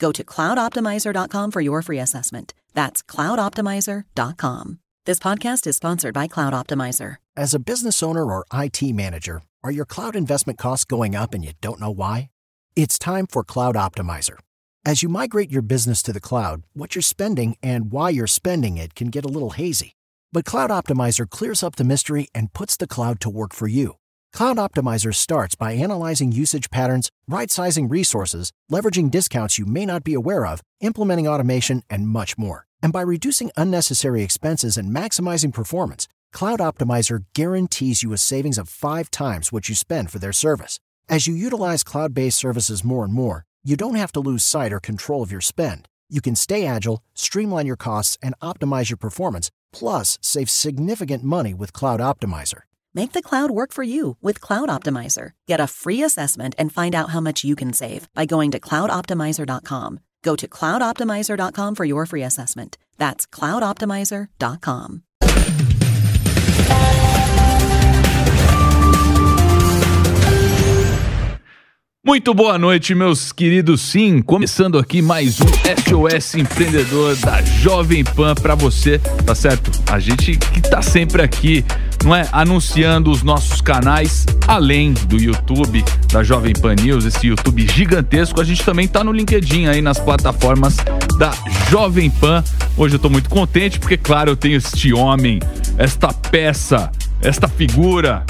Go to cloudoptimizer.com for your free assessment. That's cloudoptimizer.com. This podcast is sponsored by Cloud Optimizer. As a business owner or IT manager, are your cloud investment costs going up and you don't know why? It's time for Cloud Optimizer. As you migrate your business to the cloud, what you're spending and why you're spending it can get a little hazy. But Cloud Optimizer clears up the mystery and puts the cloud to work for you. Cloud Optimizer starts by analyzing usage patterns, right sizing resources, leveraging discounts you may not be aware of, implementing automation, and much more. And by reducing unnecessary expenses and maximizing performance, Cloud Optimizer guarantees you a savings of five times what you spend for their service. As you utilize cloud based services more and more, you don't have to lose sight or control of your spend. You can stay agile, streamline your costs, and optimize your performance, plus save significant money with Cloud Optimizer. Make the cloud work for you with Cloud Optimizer. Get a free assessment and find out how much you can save by going to cloudoptimizer.com. Go to cloudoptimizer.com for your free assessment. That's cloudoptimizer.com. Muito boa noite, meus queridos. Sim, começando aqui mais um SOS Empreendedor da Jovem Pan para você, tá certo? A gente que tá sempre aqui, não é? Anunciando os nossos canais, além do YouTube da Jovem Pan News, esse YouTube gigantesco. A gente também tá no LinkedIn aí nas plataformas da Jovem Pan. Hoje eu tô muito contente porque, claro, eu tenho este homem, esta peça, esta figura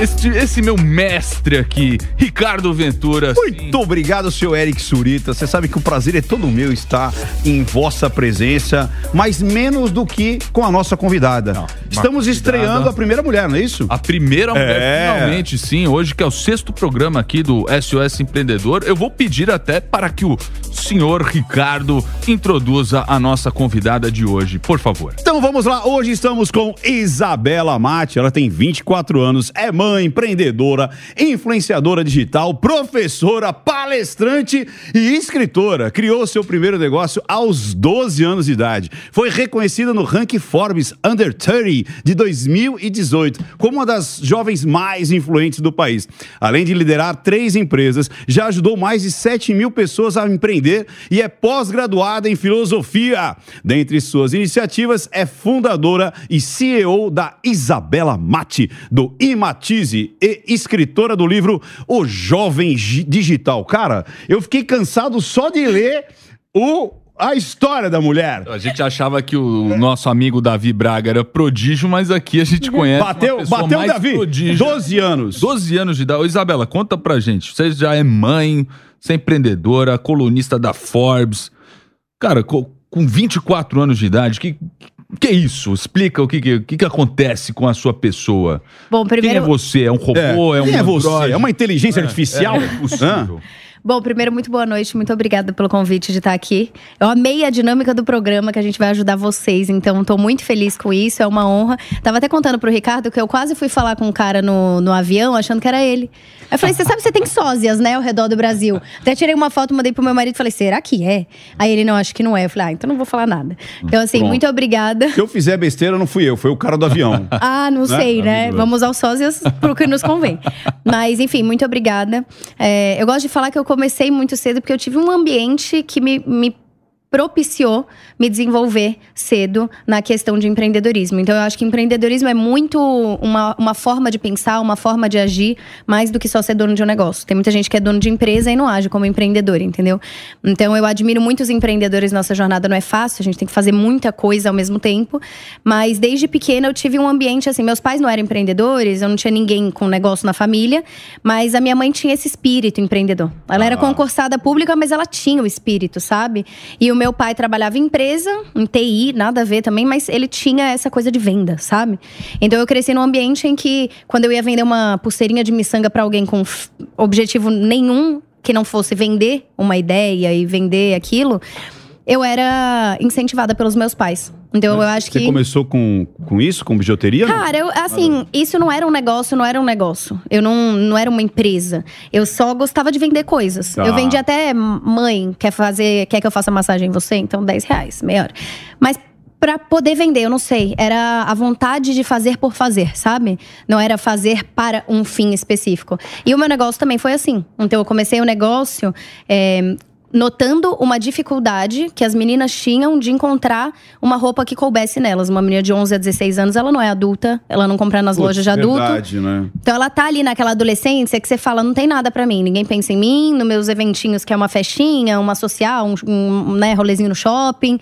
este, esse meu mestre aqui, Ricardo Ventura. Muito sim. obrigado, senhor Eric Surita. Você sabe que o prazer é todo meu estar em vossa presença, mas menos do que com a nossa convidada. Não, Estamos convidada. estreando a primeira mulher, não é isso? A primeira mulher, é. finalmente, sim. Hoje, que é o sexto programa aqui do SOS Empreendedor, eu vou pedir até para que o senhor Ricardo introduza a nossa convidada de hoje, por favor. Então vamos lá. Hoje estamos com Isabela Mate. Ela tem 24 anos, é mãe empreendedora, influenciadora digital, professora, palestrante e escritora. Criou seu primeiro negócio aos 12 anos de idade. Foi reconhecida no ranking Forbes Under 30 de 2018 como uma das jovens mais influentes do país. Além de liderar três empresas, já ajudou mais de 7 mil pessoas a empreender e é pós-graduada em filosofia. Dentre suas iniciativas, é fundadora e CEO da Isabela Mate, do Imati e escritora do livro O Jovem Digital. Cara, eu fiquei cansado só de ler o a história da mulher. A gente achava que o nosso amigo Davi Braga era prodígio, mas aqui a gente conhece bateu, uma bateu mais Davi, prodígio. 12 anos. 12 anos de idade. Isabela, conta pra gente. Você já é mãe, você é empreendedora, colunista da Forbes. Cara, com 24 anos de idade, que, o que é isso? Explica o que, que, que, acontece com a sua pessoa. Bom, primeiro... Quem é você? É um robô? É, é um Quem é você? É uma inteligência é, artificial? É, é possível. Bom, primeiro, muito boa noite. Muito obrigada pelo convite de estar aqui. Eu amei a dinâmica do programa que a gente vai ajudar vocês, então estou muito feliz com isso, é uma honra. Tava até contando pro Ricardo que eu quase fui falar com um cara no, no avião achando que era ele. Eu falei, você sabe que você tem sósias, né, ao redor do Brasil. Até tirei uma foto, mandei pro meu marido e falei, será que é? Aí ele, não, acho que não é. Eu falei, ah, então não vou falar nada. Então, assim, muito obrigada. Se eu fizer besteira, não fui eu, foi o cara do avião. ah, não né? sei, né? Vamos usar os sósias pro que nos convém. Mas, enfim, muito obrigada. É, eu gosto de falar que eu comecei muito cedo porque eu tive um ambiente que me, me propiciou me desenvolver cedo na questão de empreendedorismo. Então, eu acho que empreendedorismo é muito uma, uma forma de pensar, uma forma de agir, mais do que só ser dono de um negócio. Tem muita gente que é dono de empresa e não age como empreendedor, entendeu? Então, eu admiro muitos empreendedores. Nossa jornada não é fácil, a gente tem que fazer muita coisa ao mesmo tempo. Mas desde pequena eu tive um ambiente assim. Meus pais não eram empreendedores, eu não tinha ninguém com negócio na família, mas a minha mãe tinha esse espírito empreendedor. Ela ah. era concursada pública, mas ela tinha o espírito, sabe? E o meu pai trabalhava em empresa, em TI, nada a ver também, mas ele tinha essa coisa de venda, sabe? Então eu cresci num ambiente em que, quando eu ia vender uma pulseirinha de miçanga para alguém com objetivo nenhum que não fosse vender uma ideia e vender aquilo, eu era incentivada pelos meus pais. Então Mas eu acho você que. Você começou com, com isso, com bijuteria? Cara, eu, assim, isso não era um negócio, não era um negócio. Eu não, não era uma empresa. Eu só gostava de vender coisas. Tá. Eu vendi até mãe, quer fazer, quer que eu faça massagem em você? Então, 10 reais, meia hora. Mas para poder vender, eu não sei. Era a vontade de fazer por fazer, sabe? Não era fazer para um fim específico. E o meu negócio também foi assim. Então eu comecei o negócio é, notando uma dificuldade que as meninas tinham de encontrar uma roupa que coubesse nelas. Uma menina de 11 a 16 anos, ela não é adulta, ela não compra nas Putz, lojas de adulto. Verdade, né? Então ela tá ali naquela adolescência que você fala, não tem nada para mim, ninguém pensa em mim, nos meus eventinhos que é uma festinha, uma social, um, um né, rolezinho no shopping.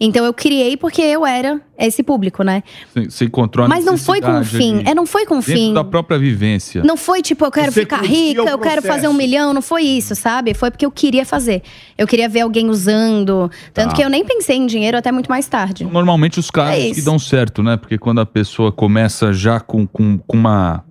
Então eu criei porque eu era esse público, né? Você encontrou a Mas não foi com fim, é não foi com fim. da própria vivência. Não foi tipo, eu quero Você ficar rica, eu quero fazer um milhão, não foi isso, sabe? Foi porque eu queria fazer. Eu queria ver alguém usando. Tanto tá. que eu nem pensei em dinheiro até muito mais tarde. Normalmente os casos é que dão certo, né? Porque quando a pessoa começa já com, com, com uma,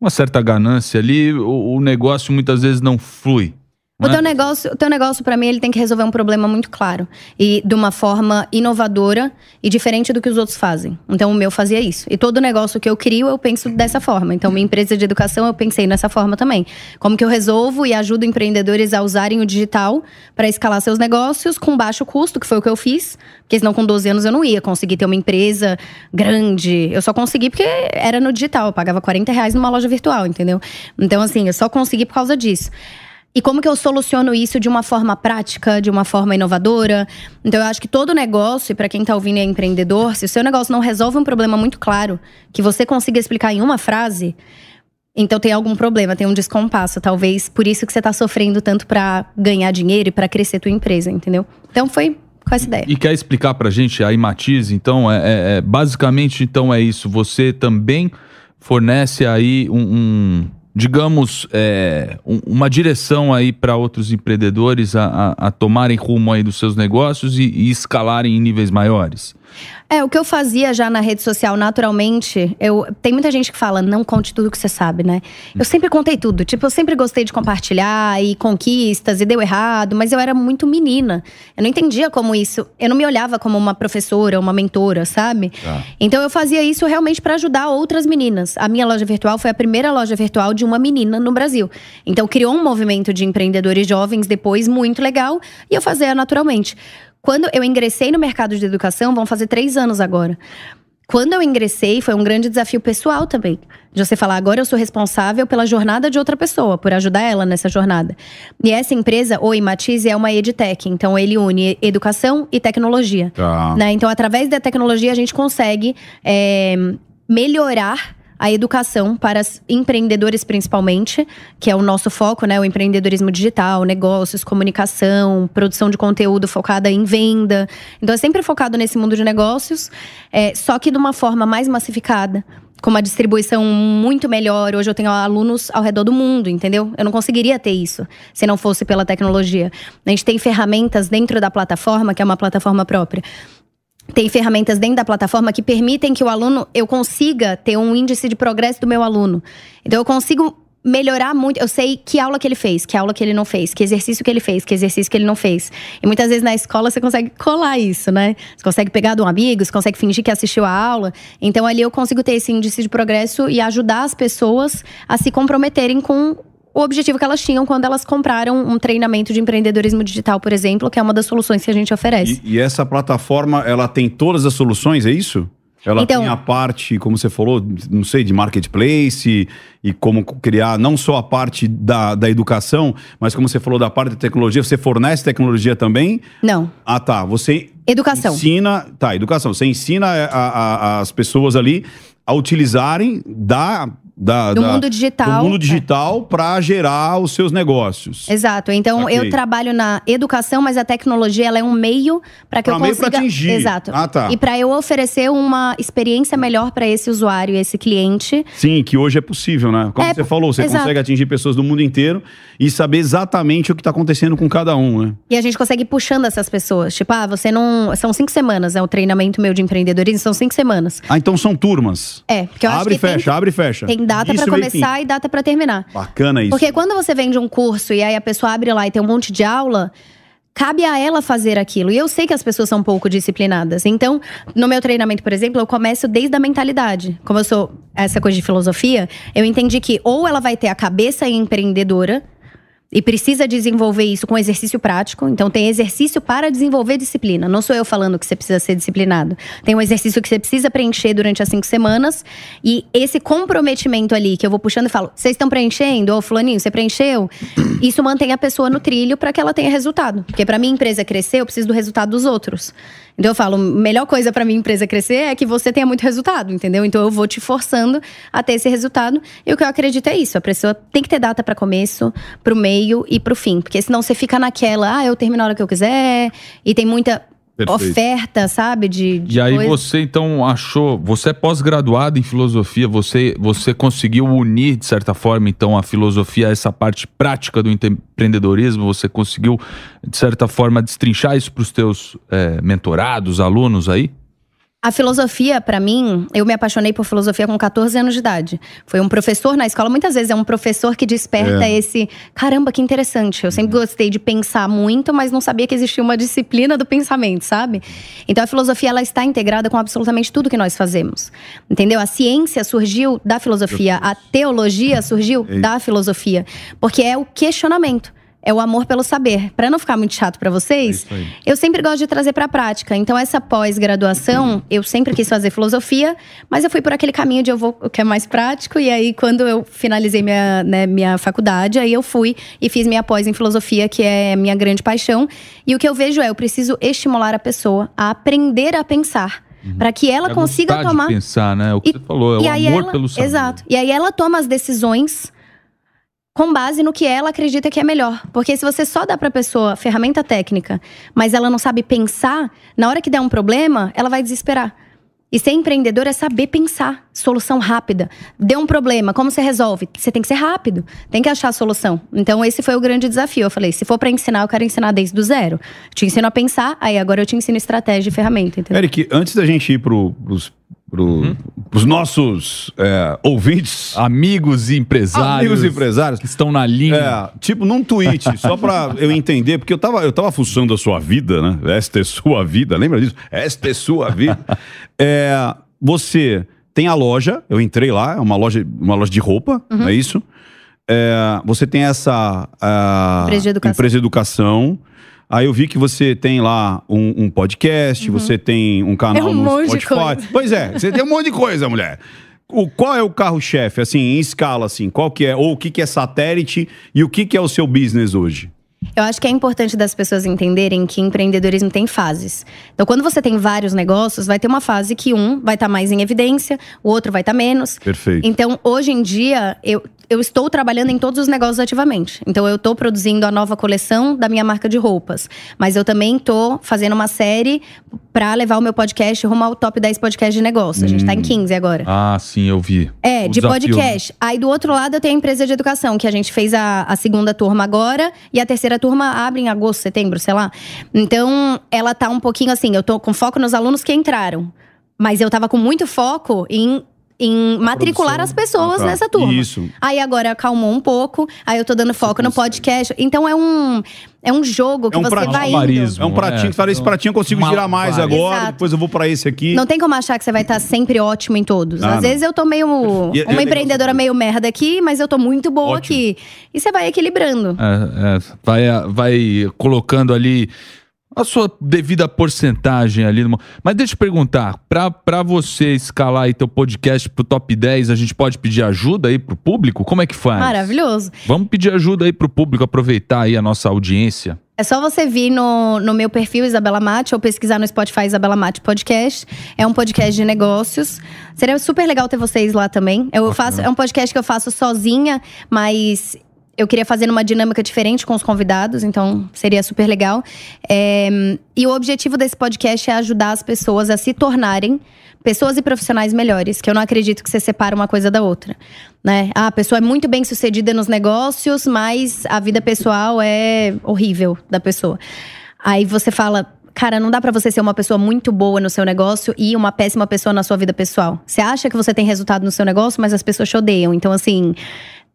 uma certa ganância ali, o, o negócio muitas vezes não flui. O teu negócio, o teu negócio para mim, ele tem que resolver um problema muito claro e de uma forma inovadora e diferente do que os outros fazem. Então o meu fazia isso. E todo negócio que eu crio, eu penso dessa forma. Então minha empresa de educação, eu pensei nessa forma também. Como que eu resolvo e ajudo empreendedores a usarem o digital para escalar seus negócios com baixo custo, que foi o que eu fiz, porque senão com 12 anos eu não ia conseguir ter uma empresa grande. Eu só consegui porque era no digital, eu pagava 40 reais numa loja virtual, entendeu? Então assim, eu só consegui por causa disso. E como que eu soluciono isso de uma forma prática, de uma forma inovadora? Então eu acho que todo negócio, e para quem está ouvindo e é empreendedor, se o seu negócio não resolve um problema muito claro, que você consiga explicar em uma frase, então tem algum problema, tem um descompasso. Talvez por isso que você está sofrendo tanto para ganhar dinheiro e para crescer tua empresa, entendeu? Então foi com essa ideia. E quer explicar pra gente aí, Matiz, então, é, é, é, basicamente, então é isso. Você também fornece aí um, um digamos, é, uma direção aí para outros empreendedores a, a, a, tomarem rumo aí dos seus negócios e, e escalarem em níveis maiores? É, o que eu fazia já na rede social naturalmente, eu tem muita gente que fala, não conte tudo que você sabe, né? Eu sempre contei tudo. Tipo, eu sempre gostei de compartilhar e conquistas e deu errado, mas eu era muito menina. Eu não entendia como isso. Eu não me olhava como uma professora, uma mentora, sabe? Tá. Então eu fazia isso realmente para ajudar outras meninas. A minha loja virtual foi a primeira loja virtual de uma menina no Brasil. Então criou um movimento de empreendedores jovens depois muito legal e eu fazia naturalmente. Quando eu ingressei no mercado de educação, vão fazer três anos agora. Quando eu ingressei, foi um grande desafio pessoal também. De você falar, agora eu sou responsável pela jornada de outra pessoa, por ajudar ela nessa jornada. E essa empresa, o Imatize, é uma edtech. Então, ele une educação e tecnologia. Tá. Né? Então, através da tecnologia, a gente consegue é, melhorar a educação para empreendedores principalmente, que é o nosso foco, né? O empreendedorismo digital, negócios, comunicação, produção de conteúdo focada em venda. Então é sempre focado nesse mundo de negócios, é, só que de uma forma mais massificada. Com uma distribuição muito melhor. Hoje eu tenho alunos ao redor do mundo, entendeu? Eu não conseguiria ter isso se não fosse pela tecnologia. A gente tem ferramentas dentro da plataforma, que é uma plataforma própria, tem ferramentas dentro da plataforma que permitem que o aluno eu consiga ter um índice de progresso do meu aluno. Então eu consigo melhorar muito. Eu sei que aula que ele fez, que aula que ele não fez, que exercício que ele fez, que exercício que ele não fez. E muitas vezes na escola você consegue colar isso, né? Você consegue pegar de um amigo, você consegue fingir que assistiu a aula. Então ali eu consigo ter esse índice de progresso e ajudar as pessoas a se comprometerem com o objetivo que elas tinham quando elas compraram um treinamento de empreendedorismo digital, por exemplo, que é uma das soluções que a gente oferece. E, e essa plataforma, ela tem todas as soluções, é isso? Ela Então- tem a parte, como você falou, não sei, de marketplace e como criar não só a parte da, da educação, mas como você falou da parte da tecnologia, você fornece tecnologia também? Não. Ah, tá. Você Educação. ensina. Tá, educação. Você ensina a- a- as pessoas ali a utilizarem da. Da Do da- mundo digital. do mundo É. digital para gerar os seus negócios. Exato. Então Ok. eu trabalho na educação, mas a tecnologia ela é um meio para que Pra eu meio pra consiga atingir. Exato. Ah, tá. E para eu oferecer uma experiência melhor para esse usuário, esse cliente. Sim, que hoje é possível, né? Como É, você falou, você exato. consegue atingir pessoas do mundo inteiro e saber exatamente o que está acontecendo com cada um, né? E a gente consegue ir puxando essas pessoas. Tipo, ah, você não. São cinco semanas, é o treinamento meu de empreendedorismo, são cinco semanas. Ah, então são turmas. É, porque eu acho abre e que tem- fecha, abre e fecha. Tem data para meio e começar e data para terminar. Bacana isso. Porque quando você vende um curso e aí a pessoa abre lá e tem um monte de aula, cabe a ela fazer aquilo. E eu sei que as pessoas são pouco disciplinadas. Então, no meu treinamento, por exemplo, eu começo desde a mentalidade. Como eu sou essa coisa de filosofia, eu entendi que ou ela vai ter a cabeça empreendedora e precisa desenvolver isso com exercício prático. Então, tem exercício para desenvolver disciplina. Não sou eu falando que você precisa ser disciplinado. Tem um exercício que você precisa preencher durante as cinco semanas. E esse comprometimento ali, que eu vou puxando e falo: vocês estão preenchendo? Ô, Fulaninho, você preencheu? Isso mantém a pessoa no trilho para que ela tenha resultado. Porque para minha empresa crescer, eu preciso do resultado dos outros. Então eu falo, melhor coisa para minha empresa crescer é que você tenha muito resultado, entendeu? Então eu vou te forçando a ter esse resultado. E o que eu acredito é isso, a pessoa tem que ter data para começo, pro meio e pro fim, porque senão você fica naquela, ah, eu termino a hora que eu quiser, e tem muita Perfeito. oferta, sabe, de, de E aí coisa. você então achou, você é pós-graduado em filosofia, você você conseguiu unir de certa forma então a filosofia a essa parte prática do empreendedorismo, você conseguiu de certa forma destrinchar isso para os teus é, mentorados, alunos aí? A filosofia, pra mim, eu me apaixonei por filosofia com 14 anos de idade. Foi um professor na escola, muitas vezes é um professor que desperta esse. Caramba, que interessante. Eu sempre gostei de pensar muito, mas não sabia que existia uma disciplina do pensamento, sabe? Então a filosofia ela está integrada com absolutamente tudo que nós fazemos. Entendeu? A ciência surgiu da filosofia, a teologia surgiu da filosofia, porque é o questionamento. É o amor pelo saber. Pra não ficar muito chato pra vocês, aí. eu sempre gosto de trazer pra prática. Então, essa pós-graduação, eu sempre quis fazer filosofia, mas eu fui por aquele caminho de eu vou, o que é mais prático. E aí, quando eu finalizei minha, né, minha faculdade, aí eu fui e fiz minha pós em filosofia, que é minha grande paixão. E o que eu vejo é, eu preciso estimular a pessoa a aprender a pensar. Pra que ela É consiga tomar. de pensar, né? O que E- você falou, é o amor ela- pelo saber. Exato. E aí ela toma as decisões com base no que ela acredita que é melhor. Porque se você só dá pra pessoa ferramenta técnica, mas ela não sabe pensar, na hora que der um problema, ela vai desesperar. E ser empreendedor é saber pensar, solução rápida. Deu um problema, como você resolve? Você tem que ser rápido, tem que achar a solução. Então esse foi o grande desafio. Eu falei, se for pra ensinar, eu quero ensinar desde o zero. Te ensino a pensar, aí agora eu te ensino estratégia e ferramenta, entendeu? Eric, antes da gente ir pro, pros, pro, Uhum. pros nossos é, ouvintes, Amigos e empresários. amigos empresários, que estão na linha. É, tipo, num tweet, só pra eu entender, porque eu tava, eu tava fuçando a sua vida, né? Esta é sua vida, lembra disso? Esta é sua vida. É, você tem a loja, eu entrei lá, é uma loja, uma loja de roupa, não é isso? É, você tem essa a, Empresa de educação. empresa de educação. Aí eu vi que você tem lá um, um podcast, você tem um canal É um no monte de Spotify. coisa. Pois é, você tem um monte de coisa, mulher. O, qual é o carro-chefe, assim, em escala, assim? Qual que é? Ou o que, que é satélite e o que, que é o seu business hoje? Eu acho que é importante das pessoas entenderem que empreendedorismo tem fases. Então, quando você tem vários negócios, vai ter uma fase que um vai estar mais em evidência, o outro vai estar menos. Perfeito. Então, hoje em dia, eu, eu estou trabalhando em todos os negócios ativamente. Então, eu estou produzindo a nova coleção da minha marca de roupas. Mas eu também estou fazendo uma série para levar o meu podcast rumo ao top 10 podcast de negócio. A gente está em 15 agora. Ah, sim, eu vi. É, O de desafio, podcast. Aí do outro lado eu tenho a empresa de educação, que a gente fez a, a segunda turma agora e a terceira turma abre em agosto, setembro, sei lá. Então, ela tá um pouquinho assim, eu tô com foco nos alunos que entraram. Mas eu tava com muito foco em, em matricular as pessoas Ah, tá. nessa turma. Isso. Aí agora acalmou um pouco, aí eu tô dando foco no podcast. Então é um, é um jogo que É um você prato- vai indo. É um pratinho É, que fala, esse pratinho eu consigo uma- girar mais agora, Exato. depois eu vou pra esse aqui. Não tem como achar que você vai estar sempre ótimo em todos. Ah, Às não. vezes eu tô meio. E- é uma legal empreendedora meio merda aqui, mas eu tô muito boa Ótimo. aqui. E você vai equilibrando. É, é, vai, vai colocando ali a sua devida porcentagem ali. No... Mas deixa eu perguntar, para você escalar aí teu podcast pro top 10, a gente pode pedir ajuda aí pro público? Como é que faz? Maravilhoso. Vamos pedir ajuda aí pro público, aproveitar aí a nossa audiência. É só você vir no, no meu perfil Isabela Mate ou pesquisar no Spotify Isabela Mate Podcast. É um podcast de negócios. Seria super legal ter vocês lá também. Eu faço, é um podcast que eu faço sozinha, mas eu queria fazer uma dinâmica diferente com os convidados, então seria super legal. É, e o objetivo desse podcast é ajudar as pessoas a se tornarem pessoas e profissionais melhores, que eu não acredito que você separa uma coisa da outra, né? Ah, a pessoa é muito bem sucedida nos negócios, mas a vida pessoal é horrível da pessoa. Aí você fala, cara, não dá para você ser uma pessoa muito boa no seu negócio e uma péssima pessoa na sua vida pessoal. Você acha que você tem resultado no seu negócio, mas as pessoas te odeiam. Então, assim,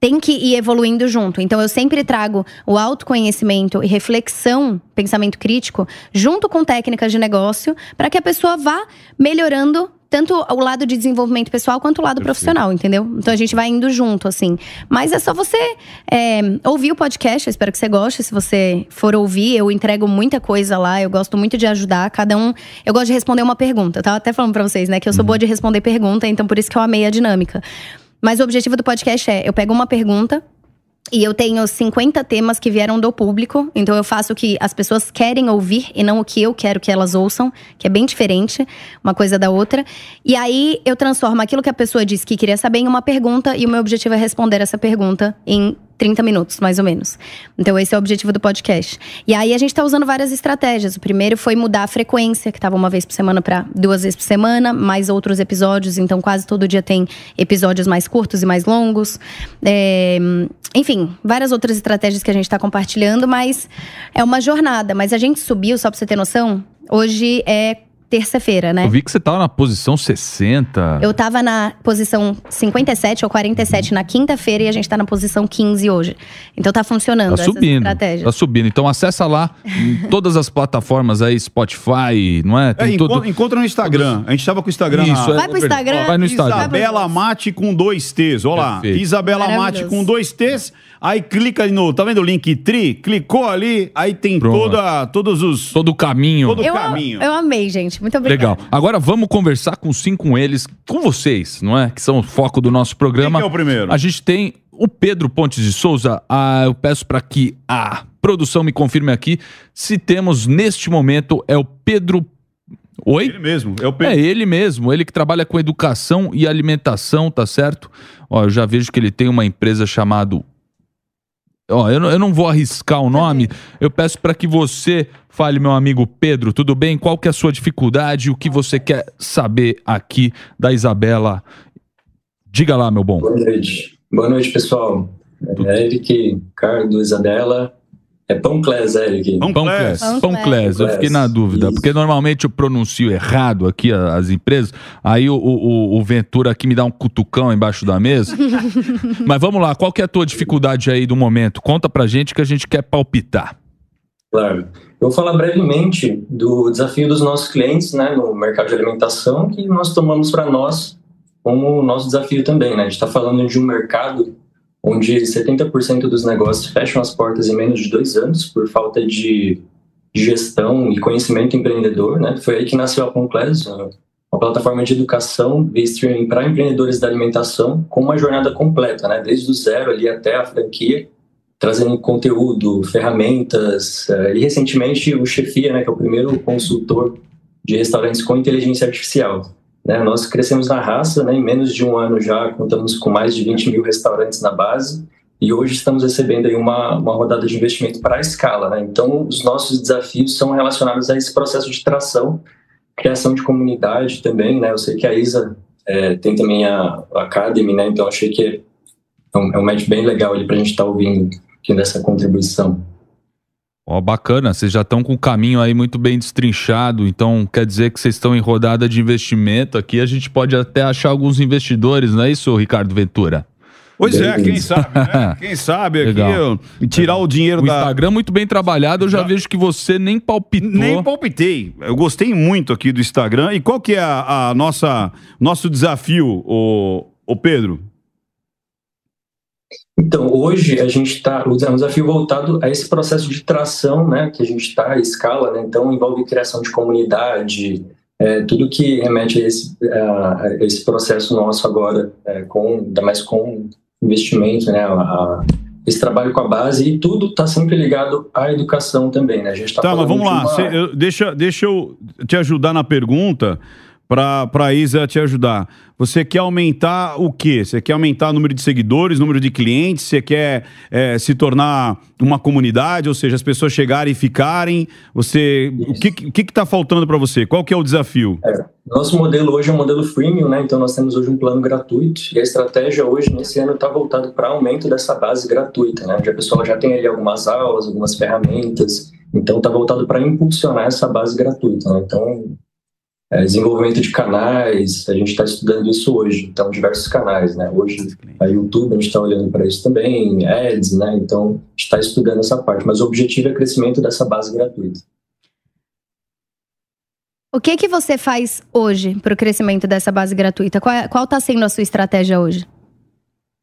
tem que ir evoluindo junto. Então eu sempre trago o autoconhecimento e reflexão, pensamento crítico, junto com técnicas de negócio, para que a pessoa vá melhorando tanto o lado de desenvolvimento pessoal quanto o lado Perfeito. profissional, entendeu? Então a gente vai indo junto, assim. Mas é só você é, ouvir o podcast, eu espero que você goste. Se você for ouvir, eu entrego muita coisa lá, eu gosto muito de ajudar. Cada um. Eu gosto de responder uma pergunta. Eu tava até falando pra vocês, né? Que eu sou uhum. boa de responder pergunta, então por isso que eu amei a dinâmica. Mas o objetivo do podcast é: eu pego uma pergunta e eu tenho 50 temas que vieram do público, então eu faço o que as pessoas querem ouvir e não o que eu quero que elas ouçam, que é bem diferente uma coisa da outra. E aí eu transformo aquilo que a pessoa disse que queria saber em uma pergunta e o meu objetivo é responder essa pergunta em 30 minutos, mais ou menos. Então, esse é o objetivo do podcast. E aí, a gente está usando várias estratégias. O primeiro foi mudar a frequência, que estava uma vez por semana para duas vezes por semana, mais outros episódios. Então, quase todo dia tem episódios mais curtos e mais longos. É, enfim, várias outras estratégias que a gente está compartilhando, mas é uma jornada. Mas a gente subiu, só para você ter noção, hoje é terça-feira, né? Eu vi que você tava na posição 60. Eu tava na posição 57 ou 47 na quinta-feira e a gente tá na posição 15 hoje. Então tá funcionando tá subindo, estratégia. Tá subindo. Então acessa lá em todas as plataformas aí, Spotify, não é? Tem é todo... Encontra no Instagram. A gente tava com o Instagram. Isso, na... é, vai pro Instagram. Vai no Instagram. Isabela Mate com dois T's. Olha lá. Isabela Mate com dois T's. Aí clica no, tá vendo o link Tri? Clicou ali, aí tem toda, todos os... Todo o caminho. Todo o eu, caminho. Eu amei, gente. Muito obrigada. Legal. Agora vamos conversar com sim com eles, com vocês, não é? Que são o foco do nosso programa. Quem é o primeiro? A gente tem o Pedro Pontes de Souza. Ah, eu peço para que a produção me confirme aqui se temos neste momento é o Pedro Oi? Ele mesmo, é o Pedro. É ele mesmo, ele que trabalha com educação e alimentação, tá certo? Ó, eu já vejo que ele tem uma empresa chamada Ó, eu, não, eu não vou arriscar o nome. Eu peço para que você fale, meu amigo Pedro, tudo bem? Qual que é a sua dificuldade? O que você quer saber aqui da Isabela? Diga lá, meu bom. Boa noite. Boa noite, pessoal. É Eric, Carlos, Isabela. É Pão Clés, Eric. Pão Clés. Pão Clés. Eu fiquei na dúvida, Isso. porque normalmente eu pronuncio errado aqui as empresas, aí o, o, o, Ventura aqui me dá um cutucão embaixo da mesa. Mas vamos lá, qual que é a tua dificuldade aí do momento? Conta pra gente que a gente quer palpitar. Claro. Eu vou falar brevemente do desafio dos nossos clientes né, no mercado de alimentação que nós tomamos para nós como nosso desafio também. Né? A gente está falando de um mercado onde 70% dos negócios fecham as portas em menos de dois anos por falta de gestão e conhecimento empreendedor, né? Foi aí que nasceu a Conclés, uma plataforma de educação streaming para empreendedores da alimentação com uma jornada completa, né? Desde o zero ali até a franquia, trazendo conteúdo, ferramentas eh, e recentemente o Chefia, né? Que é o primeiro consultor de restaurantes com inteligência artificial. Né? Nós crescemos na raça, né? em menos de um ano já contamos com mais de 20 mil restaurantes na base e hoje estamos recebendo aí uma, uma rodada de investimento para a escala. Né? Então, os nossos desafios são relacionados a esse processo de tração, criação de comunidade também. Né? Eu sei que a Isa é, tem também a, a Academy, né? então achei que é um, é um match bem legal para a gente estar tá ouvindo aqui dessa contribuição. Ó, bacana, vocês já estão com o caminho aí muito bem destrinchado, então quer dizer que vocês estão em rodada de investimento aqui, a gente pode até achar alguns investidores, não é isso, Ricardo Ventura? Pois é, quem sabe, né? Quem sabe aqui eu, tirar o dinheiro o da. Instagram muito bem trabalhado, eu já, já vejo que você nem palpitou. Nem palpitei. Eu gostei muito aqui do Instagram. E qual que é a, a nossa nosso desafio, o, o Pedro? Então, hoje a gente está, o desafio voltado a esse processo de tração, né, que a gente está à escala, né, então envolve criação de comunidade, é, tudo que remete a esse, a, a esse processo nosso agora, é, com, ainda mais com investimento, né, a, esse trabalho com a base e tudo está sempre ligado à educação também, né? A gente tá, tá mas vamos lá, uma... Cê, eu, deixa, deixa eu te ajudar na pergunta para a Isa te ajudar. Você quer aumentar o quê? Você quer aumentar o número de seguidores, número de clientes? Você quer é, se tornar uma comunidade, ou seja, as pessoas chegarem e ficarem? Você, o que está faltando para você? Qual que é o desafio? É, nosso modelo hoje é um modelo freemium, né? Então nós temos hoje um plano gratuito e a estratégia hoje nesse ano está voltada para aumento dessa base gratuita, né? Onde a pessoa já tem ali algumas aulas, algumas ferramentas. Então está voltado para impulsionar essa base gratuita. Né? Então é, desenvolvimento de canais, a gente está estudando isso hoje, então diversos canais, né? Hoje a YouTube a gente está olhando para isso também, ads, né? Então a gente está estudando essa parte, mas o objetivo é o crescimento dessa base gratuita. O que que você faz hoje para o crescimento dessa base gratuita? Qual está sendo a sua estratégia hoje?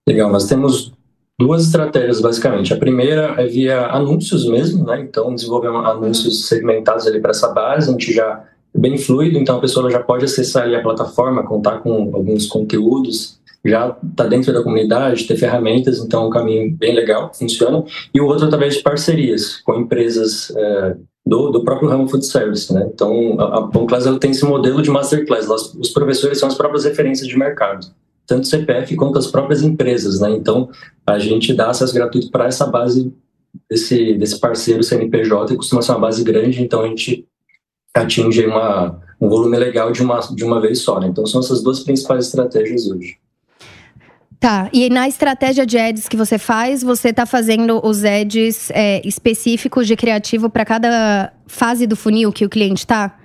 Legal, nós temos duas estratégias basicamente. A primeira é via anúncios mesmo, né? Então desenvolver anúncios segmentados ali para essa base, a gente já bem fluido, então a pessoa já pode acessar ali a plataforma, contar com alguns conteúdos, já está dentro da comunidade, ter ferramentas, então é um caminho bem legal, funciona. E o outro através de parcerias com empresas é, do, do próprio ramo food service, né? Então a, a Class ela tem esse modelo de masterclass, os professores são as próprias referências de mercado, tanto CPF quanto as próprias empresas, né? Então a gente dá acesso gratuito para essa base desse, desse parceiro CNPJ, que costuma ser uma base grande, então a gente atinge uma, um volume legal de uma, de uma vez só. Né? Então, são essas duas principais estratégias hoje. Tá, e na estratégia de ads que você faz, você está fazendo os ads é, específicos de criativo para cada fase do funil que o cliente está?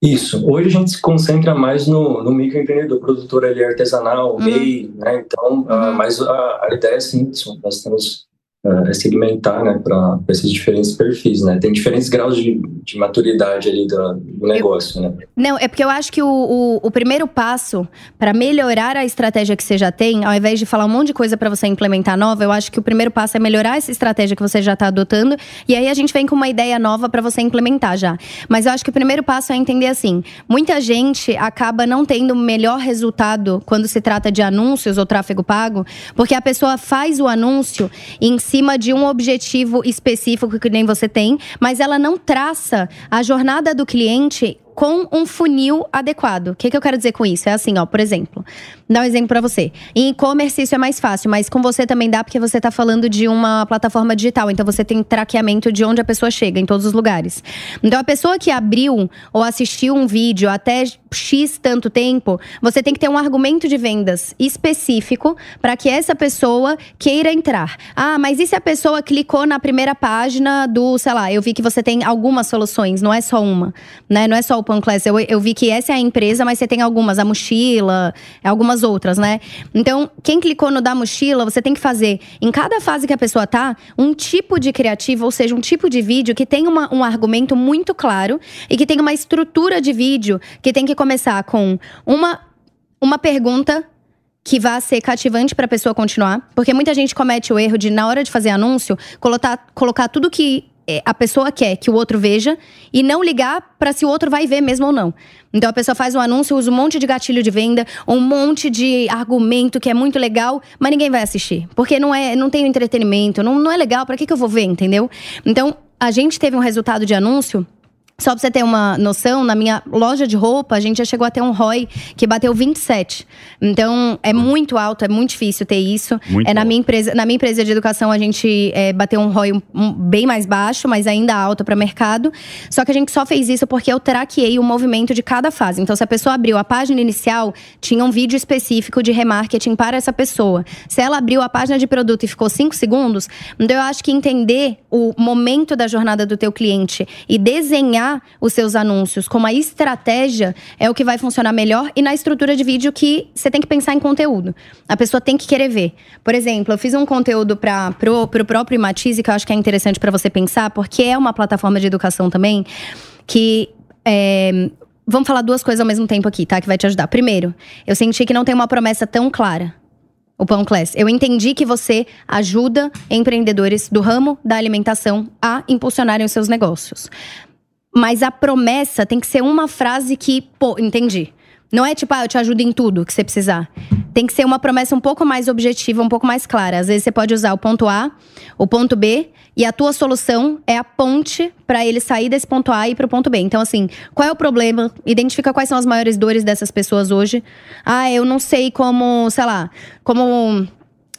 Isso. Hoje a gente se concentra mais no, no microempreendedor, produtor ali artesanal, uhum. MEI, né? Então, ah, uhum. uh, mas a, a ideia é sim, nós temos é segmentar né, para esses diferentes perfis, né? Tem diferentes graus de, de maturidade ali do, do negócio, eu, né? Não, é porque eu acho que o, o, o primeiro passo para melhorar a estratégia que você já tem, ao invés de falar um monte de coisa para você implementar nova, eu acho que o primeiro passo é melhorar essa estratégia que você já está adotando e aí a gente vem com uma ideia nova para você implementar já. Mas eu acho que o primeiro passo é entender assim, muita gente acaba não tendo o melhor resultado quando se trata de anúncios ou tráfego pago, porque a pessoa faz o anúncio em cima de um objetivo específico que nem você tem, mas ela não traça a jornada do cliente com um funil adequado. O que, que eu quero dizer com isso? É assim, ó, por exemplo, dar um exemplo para você. Em e-commerce isso é mais fácil, mas com você também dá porque você está falando de uma plataforma digital, então você tem traqueamento de onde a pessoa chega em todos os lugares. Então a pessoa que abriu ou assistiu um vídeo até X tanto tempo, você tem que ter um argumento de vendas específico para que essa pessoa queira entrar. Ah, mas e se a pessoa clicou na primeira página do, sei lá, eu vi que você tem algumas soluções, não é só uma, né? Não é só o Panclass. Eu, eu vi que essa é a empresa, mas você tem algumas, a mochila, algumas outras, né? Então, quem clicou no da mochila, você tem que fazer, em cada fase que a pessoa tá, um tipo de criativo, ou seja, um tipo de vídeo que tem uma, um argumento muito claro e que tem uma estrutura de vídeo que tem que começar com uma, uma pergunta que vá ser cativante para a pessoa continuar, porque muita gente comete o erro de na hora de fazer anúncio colocar, colocar tudo que é, a pessoa quer que o outro veja e não ligar para se o outro vai ver mesmo ou não. Então a pessoa faz um anúncio, usa um monte de gatilho de venda, um monte de argumento que é muito legal, mas ninguém vai assistir, porque não é, não tem entretenimento, não, não é legal. Para que que eu vou ver, entendeu? Então a gente teve um resultado de anúncio só pra você ter uma noção, na minha loja de roupa, a gente já chegou a ter um ROI que bateu 27. Então, é muito alto, é muito difícil ter isso. Muito é, na, minha empresa, na minha empresa de educação, a gente é, bateu um ROI um, um, bem mais baixo, mas ainda alto para mercado. Só que a gente só fez isso porque eu traqueei o movimento de cada fase. Então, se a pessoa abriu a página inicial, tinha um vídeo específico de remarketing para essa pessoa. Se ela abriu a página de produto e ficou 5 segundos, então eu acho que entender o momento da jornada do teu cliente e desenhar os seus anúncios como a estratégia é o que vai funcionar melhor e na estrutura de vídeo que você tem que pensar em conteúdo. A pessoa tem que querer ver. Por exemplo, eu fiz um conteúdo para pro, pro próprio Matize que eu acho que é interessante para você pensar, porque é uma plataforma de educação também que é, Vamos falar duas coisas ao mesmo tempo aqui, tá? Que vai te ajudar. Primeiro, eu senti que não tem uma promessa tão clara o Pão Class. Eu entendi que você ajuda empreendedores do ramo da alimentação a impulsionarem os seus negócios. Mas a promessa tem que ser uma frase que, pô, entendi. Não é tipo, ah, eu te ajudo em tudo que você precisar. Tem que ser uma promessa um pouco mais objetiva, um pouco mais clara. Às vezes você pode usar o ponto A, o ponto B, e a tua solução é a ponte para ele sair desse ponto A e ir para o ponto B. Então, assim, qual é o problema? Identifica quais são as maiores dores dessas pessoas hoje. Ah, eu não sei como, sei lá, como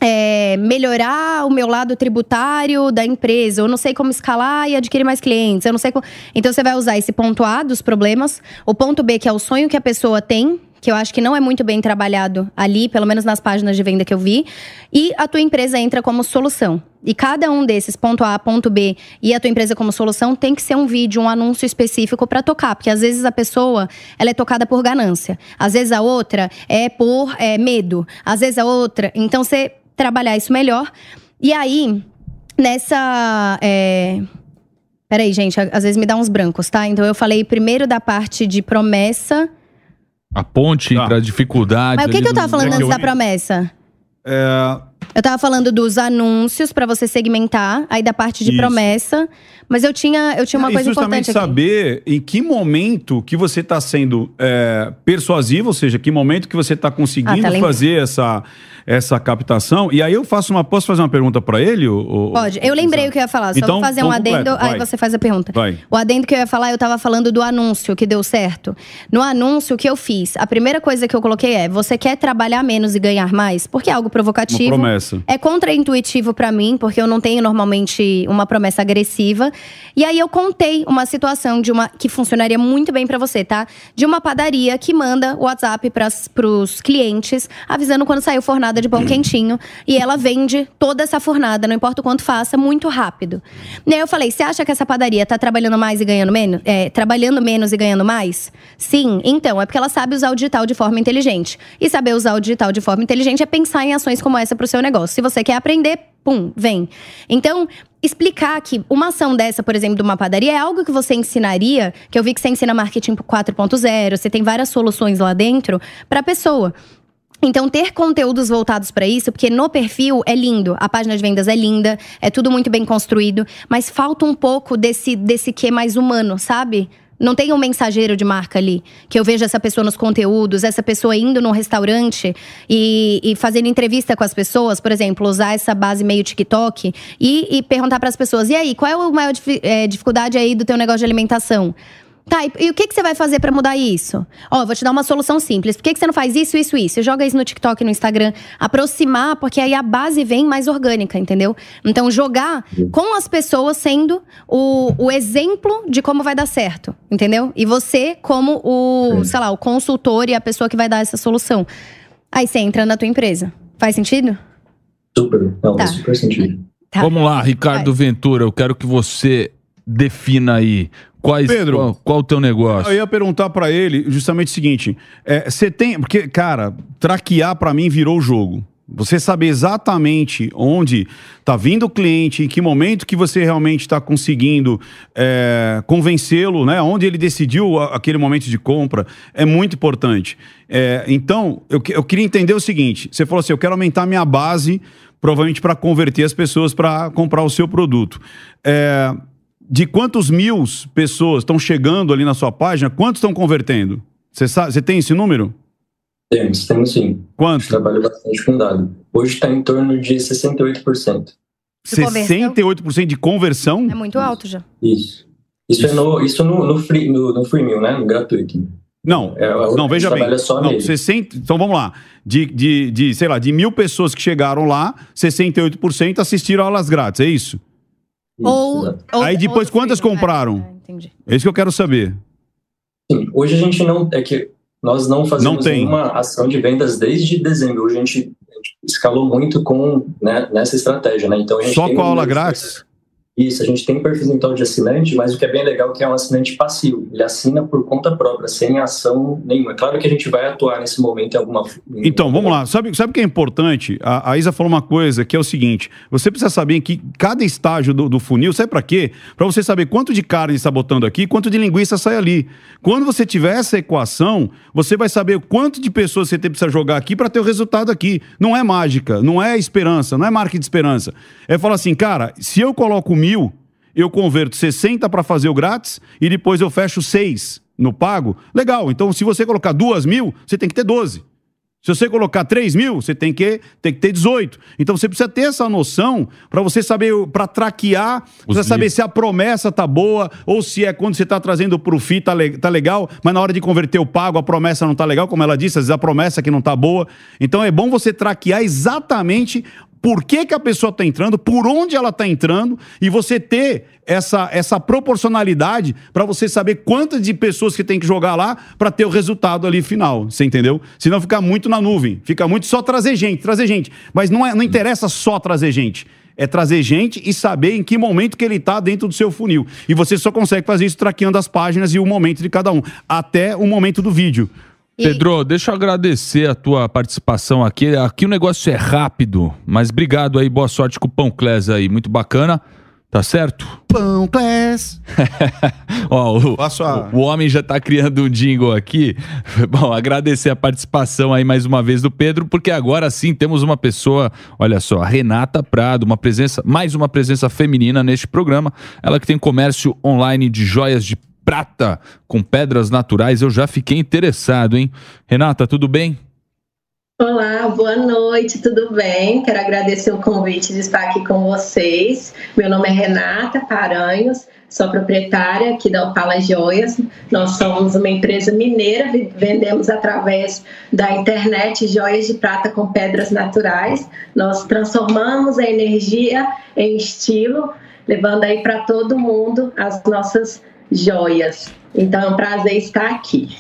é, melhorar o meu lado tributário da empresa, eu não sei como escalar e adquirir mais clientes, eu não sei como... Então você vai usar esse ponto A dos problemas, o ponto B, que é o sonho que a pessoa tem, que eu acho que não é muito bem trabalhado ali, pelo menos nas páginas de venda que eu vi, e a tua empresa entra como solução. E cada um desses, ponto A, ponto B, e a tua empresa como solução, tem que ser um vídeo, um anúncio específico para tocar. Porque às vezes a pessoa ela é tocada por ganância. Às vezes a outra é por é, medo. Às vezes a outra. Então você trabalhar isso melhor. E aí, nessa. É... Peraí, gente, às vezes me dá uns brancos, tá? Então eu falei primeiro da parte de promessa. A ponte Tá. entre a dificuldade. Mas o que, que eu tava falando é antes eu- da promessa? É, Eu tava falando dos anúncios pra você segmentar, aí da parte de Isso. promessa. Mas eu tinha, eu tinha uma e coisa justamente importante aqui. saber em que momento que você está sendo é, persuasivo, ou seja, que momento que você está conseguindo Ah, tá fazer essa, essa captação. E aí eu faço uma. Posso fazer uma pergunta para ele? ô- Pode. Eu lembrei o que eu ia falar, só Então, vou fazer um adendo, completo, aí vai. você faz a pergunta. Vai. O adendo que eu ia falar, eu tava falando do anúncio que deu certo. No anúncio que eu fiz, a primeira coisa que eu coloquei é: você quer trabalhar menos e ganhar mais? Porque é algo provocativo. Uma promessa. É contraintuitivo pra mim, porque eu não tenho normalmente uma promessa agressiva. E aí eu contei uma situação de uma que funcionaria muito bem pra você, tá? De uma padaria que manda o WhatsApp pras, pros clientes, avisando quando saiu fornada de pão quentinho. E ela vende toda essa fornada, não importa o quanto faça, muito rápido. E aí eu falei: você acha que essa padaria tá trabalhando mais e ganhando menos? É, trabalhando menos e ganhando mais? Sim, então, é porque ela sabe usar o digital de forma inteligente. E saber usar o digital de forma inteligente é pensar em ações como essa pro seu negócio. Se você quer aprender, pum, vem. Então, explicar que uma ação dessa, por exemplo, de uma padaria, é algo que você ensinaria, que eu vi que você ensina marketing 4.0, você tem várias soluções lá dentro para a pessoa. Então, ter conteúdos voltados para isso, porque no perfil é lindo, a página de vendas é linda, é tudo muito bem construído, mas falta um pouco desse, desse que mais humano, sabe? Não tem um mensageiro de marca ali. Que eu vejo essa pessoa nos conteúdos, essa pessoa indo num restaurante e, e fazendo entrevista com as pessoas, por exemplo, usar essa base meio TikTok e, e perguntar para as pessoas: e aí, qual é a maior eh, dificuldade aí do teu negócio de alimentação? Tá, e, e o que, que você vai fazer pra mudar isso? Ó, eu vou te dar uma solução simples. Por que, que você não faz isso, isso, isso? Joga isso no TikTok, no Instagram. Aproximar, porque aí a base vem mais orgânica, entendeu? Então, jogar com as pessoas sendo o, o exemplo de como vai dar certo, entendeu? E você como o, sei lá, o consultor e a pessoa que vai dar essa solução. Aí você entra na tua empresa. Faz sentido? Super, não, Tá. faz super sentido. Tá. Vamos lá, Ricardo Ventura, eu quero que você defina aí quais, Pedro. qual, qual o teu negócio. Eu ia perguntar pra ele justamente o seguinte: é, você tem. Porque, cara, traquear pra mim virou o jogo. Você saber exatamente onde tá vindo o cliente, em que momento que você realmente está conseguindo é, convencê-lo, né? Onde ele decidiu aquele momento de compra, é muito importante. É, então, eu, eu queria entender o seguinte: você falou assim, eu quero aumentar minha base, provavelmente para converter as pessoas para comprar o seu produto. É, de quantos mil pessoas estão chegando ali na sua página, quantos estão convertendo? Você sabe, você tem esse número? Temos, temos sim. Quanto? trabalha bastante com dado. Hoje está em torno de 68%. De conversão? 68% de conversão? É muito alto já. Isso. Isso, é no, isso no, no, free, no, no freemium, né? No gratuito. Não, É, não, veja bem. Não, nele. 60, então vamos lá. De, de, de, sei lá, de mil pessoas que chegaram lá, 68% assistiram aulas grátis, é isso? Ou, exato. ou- Aí depois ou- quantas É, compraram? é, entendi. É isso que eu quero saber. Sim, hoje a gente não. É que nós não fazemos Não tem. nenhuma ação de vendas desde dezembro. Hoje a gente, a gente escalou muito com né, nessa estratégia, né? Então a gente Só com a aula grátis? Isso, a gente tem perfil então de assinante, mas o que é bem legal é que é um assinante passivo. Ele assina por conta própria, sem ação nenhuma. É claro que a gente vai atuar nesse momento em alguma Então, vamos lá. Sabe, sabe o que é importante? A, a, Isa falou uma coisa que é o seguinte: você precisa saber que cada estágio do, do funil, sabe para quê? Para você saber quanto de carne está botando aqui, quanto de linguiça sai ali. Quando você tiver essa equação, você vai saber quanto de pessoas você precisa jogar aqui para ter o resultado aqui. Não é mágica, não é esperança, não é marketing de esperança. É falar assim, cara, se eu coloco mil, eu converto 60 para fazer o grátis e depois eu fecho 6 no pago. Legal, então se você colocar 2 mil, você tem que ter 12. Se você colocar 3 mil, você tem que, tem que ter 18. Então você precisa ter essa noção para você saber, para traquear, para saber se a promessa tá boa ou se é quando você está trazendo para o FII tá, le, tá legal, mas na hora de converter o pago a promessa não tá legal, como ela disse, às vezes a promessa que não tá boa. Então é bom você traquear exatamente por que, que a pessoa está entrando, por onde ela está entrando, e você ter essa, essa proporcionalidade para você saber quantas de pessoas que tem que jogar lá para ter o resultado ali final. Você entendeu? Senão fica muito na nuvem, fica muito só trazer gente, trazer gente. Mas não, é, não interessa só trazer gente é trazer gente e saber em que momento que ele está dentro do seu funil. E você só consegue fazer isso traqueando as páginas e o momento de cada um, até o momento do vídeo. E... Pedro, deixa eu agradecer a tua participação aqui. Aqui o negócio é rápido, mas obrigado aí, boa sorte com o Pão Clés aí, muito bacana. Tá certo? Pão Class. Ó, o, a... o, homem já tá criando um jingle aqui. Bom, agradecer a participação aí mais uma vez do Pedro, porque agora sim temos uma pessoa, olha só, a Renata Prado, uma presença, mais uma presença feminina neste programa. Ela que tem comércio online de joias de prata com pedras naturais, eu já fiquei interessado, hein? Renata, tudo bem? Olá, boa noite, tudo bem? Quero agradecer o convite de estar aqui com vocês. Meu nome é Renata Paranhos, sou proprietária aqui da Opala Joias. Nós somos uma empresa mineira, vendemos através da internet joias de prata com pedras naturais. Nós transformamos a energia em estilo, levando aí para todo mundo as nossas joias. Então é um prazer estar aqui.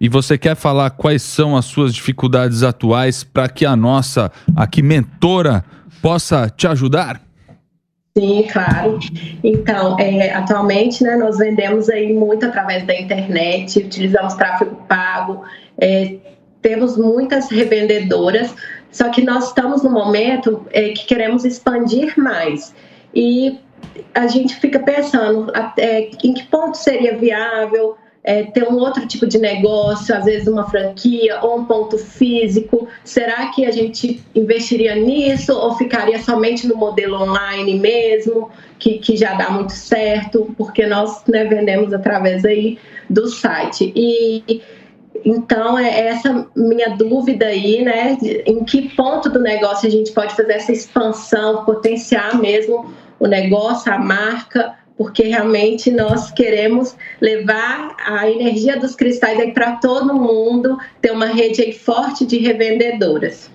E você quer falar quais são as suas dificuldades atuais para que a nossa aqui mentora possa te ajudar? Sim, claro. Então, é, atualmente, né, nós vendemos aí muito através da internet, utilizamos tráfego pago, é, temos muitas revendedoras, só que nós estamos no momento é, que queremos expandir mais. E a gente fica pensando é, em que ponto seria viável é, ter um outro tipo de negócio, às vezes uma franquia ou um ponto físico. Será que a gente investiria nisso ou ficaria somente no modelo online mesmo, que, que já dá muito certo, porque nós né, vendemos através aí do site. E então, é essa minha dúvida aí, né? Em que ponto do negócio a gente pode fazer essa expansão, potenciar mesmo o negócio, a marca, porque realmente nós queremos levar a energia dos cristais aí para todo mundo, ter uma rede aí forte de revendedoras.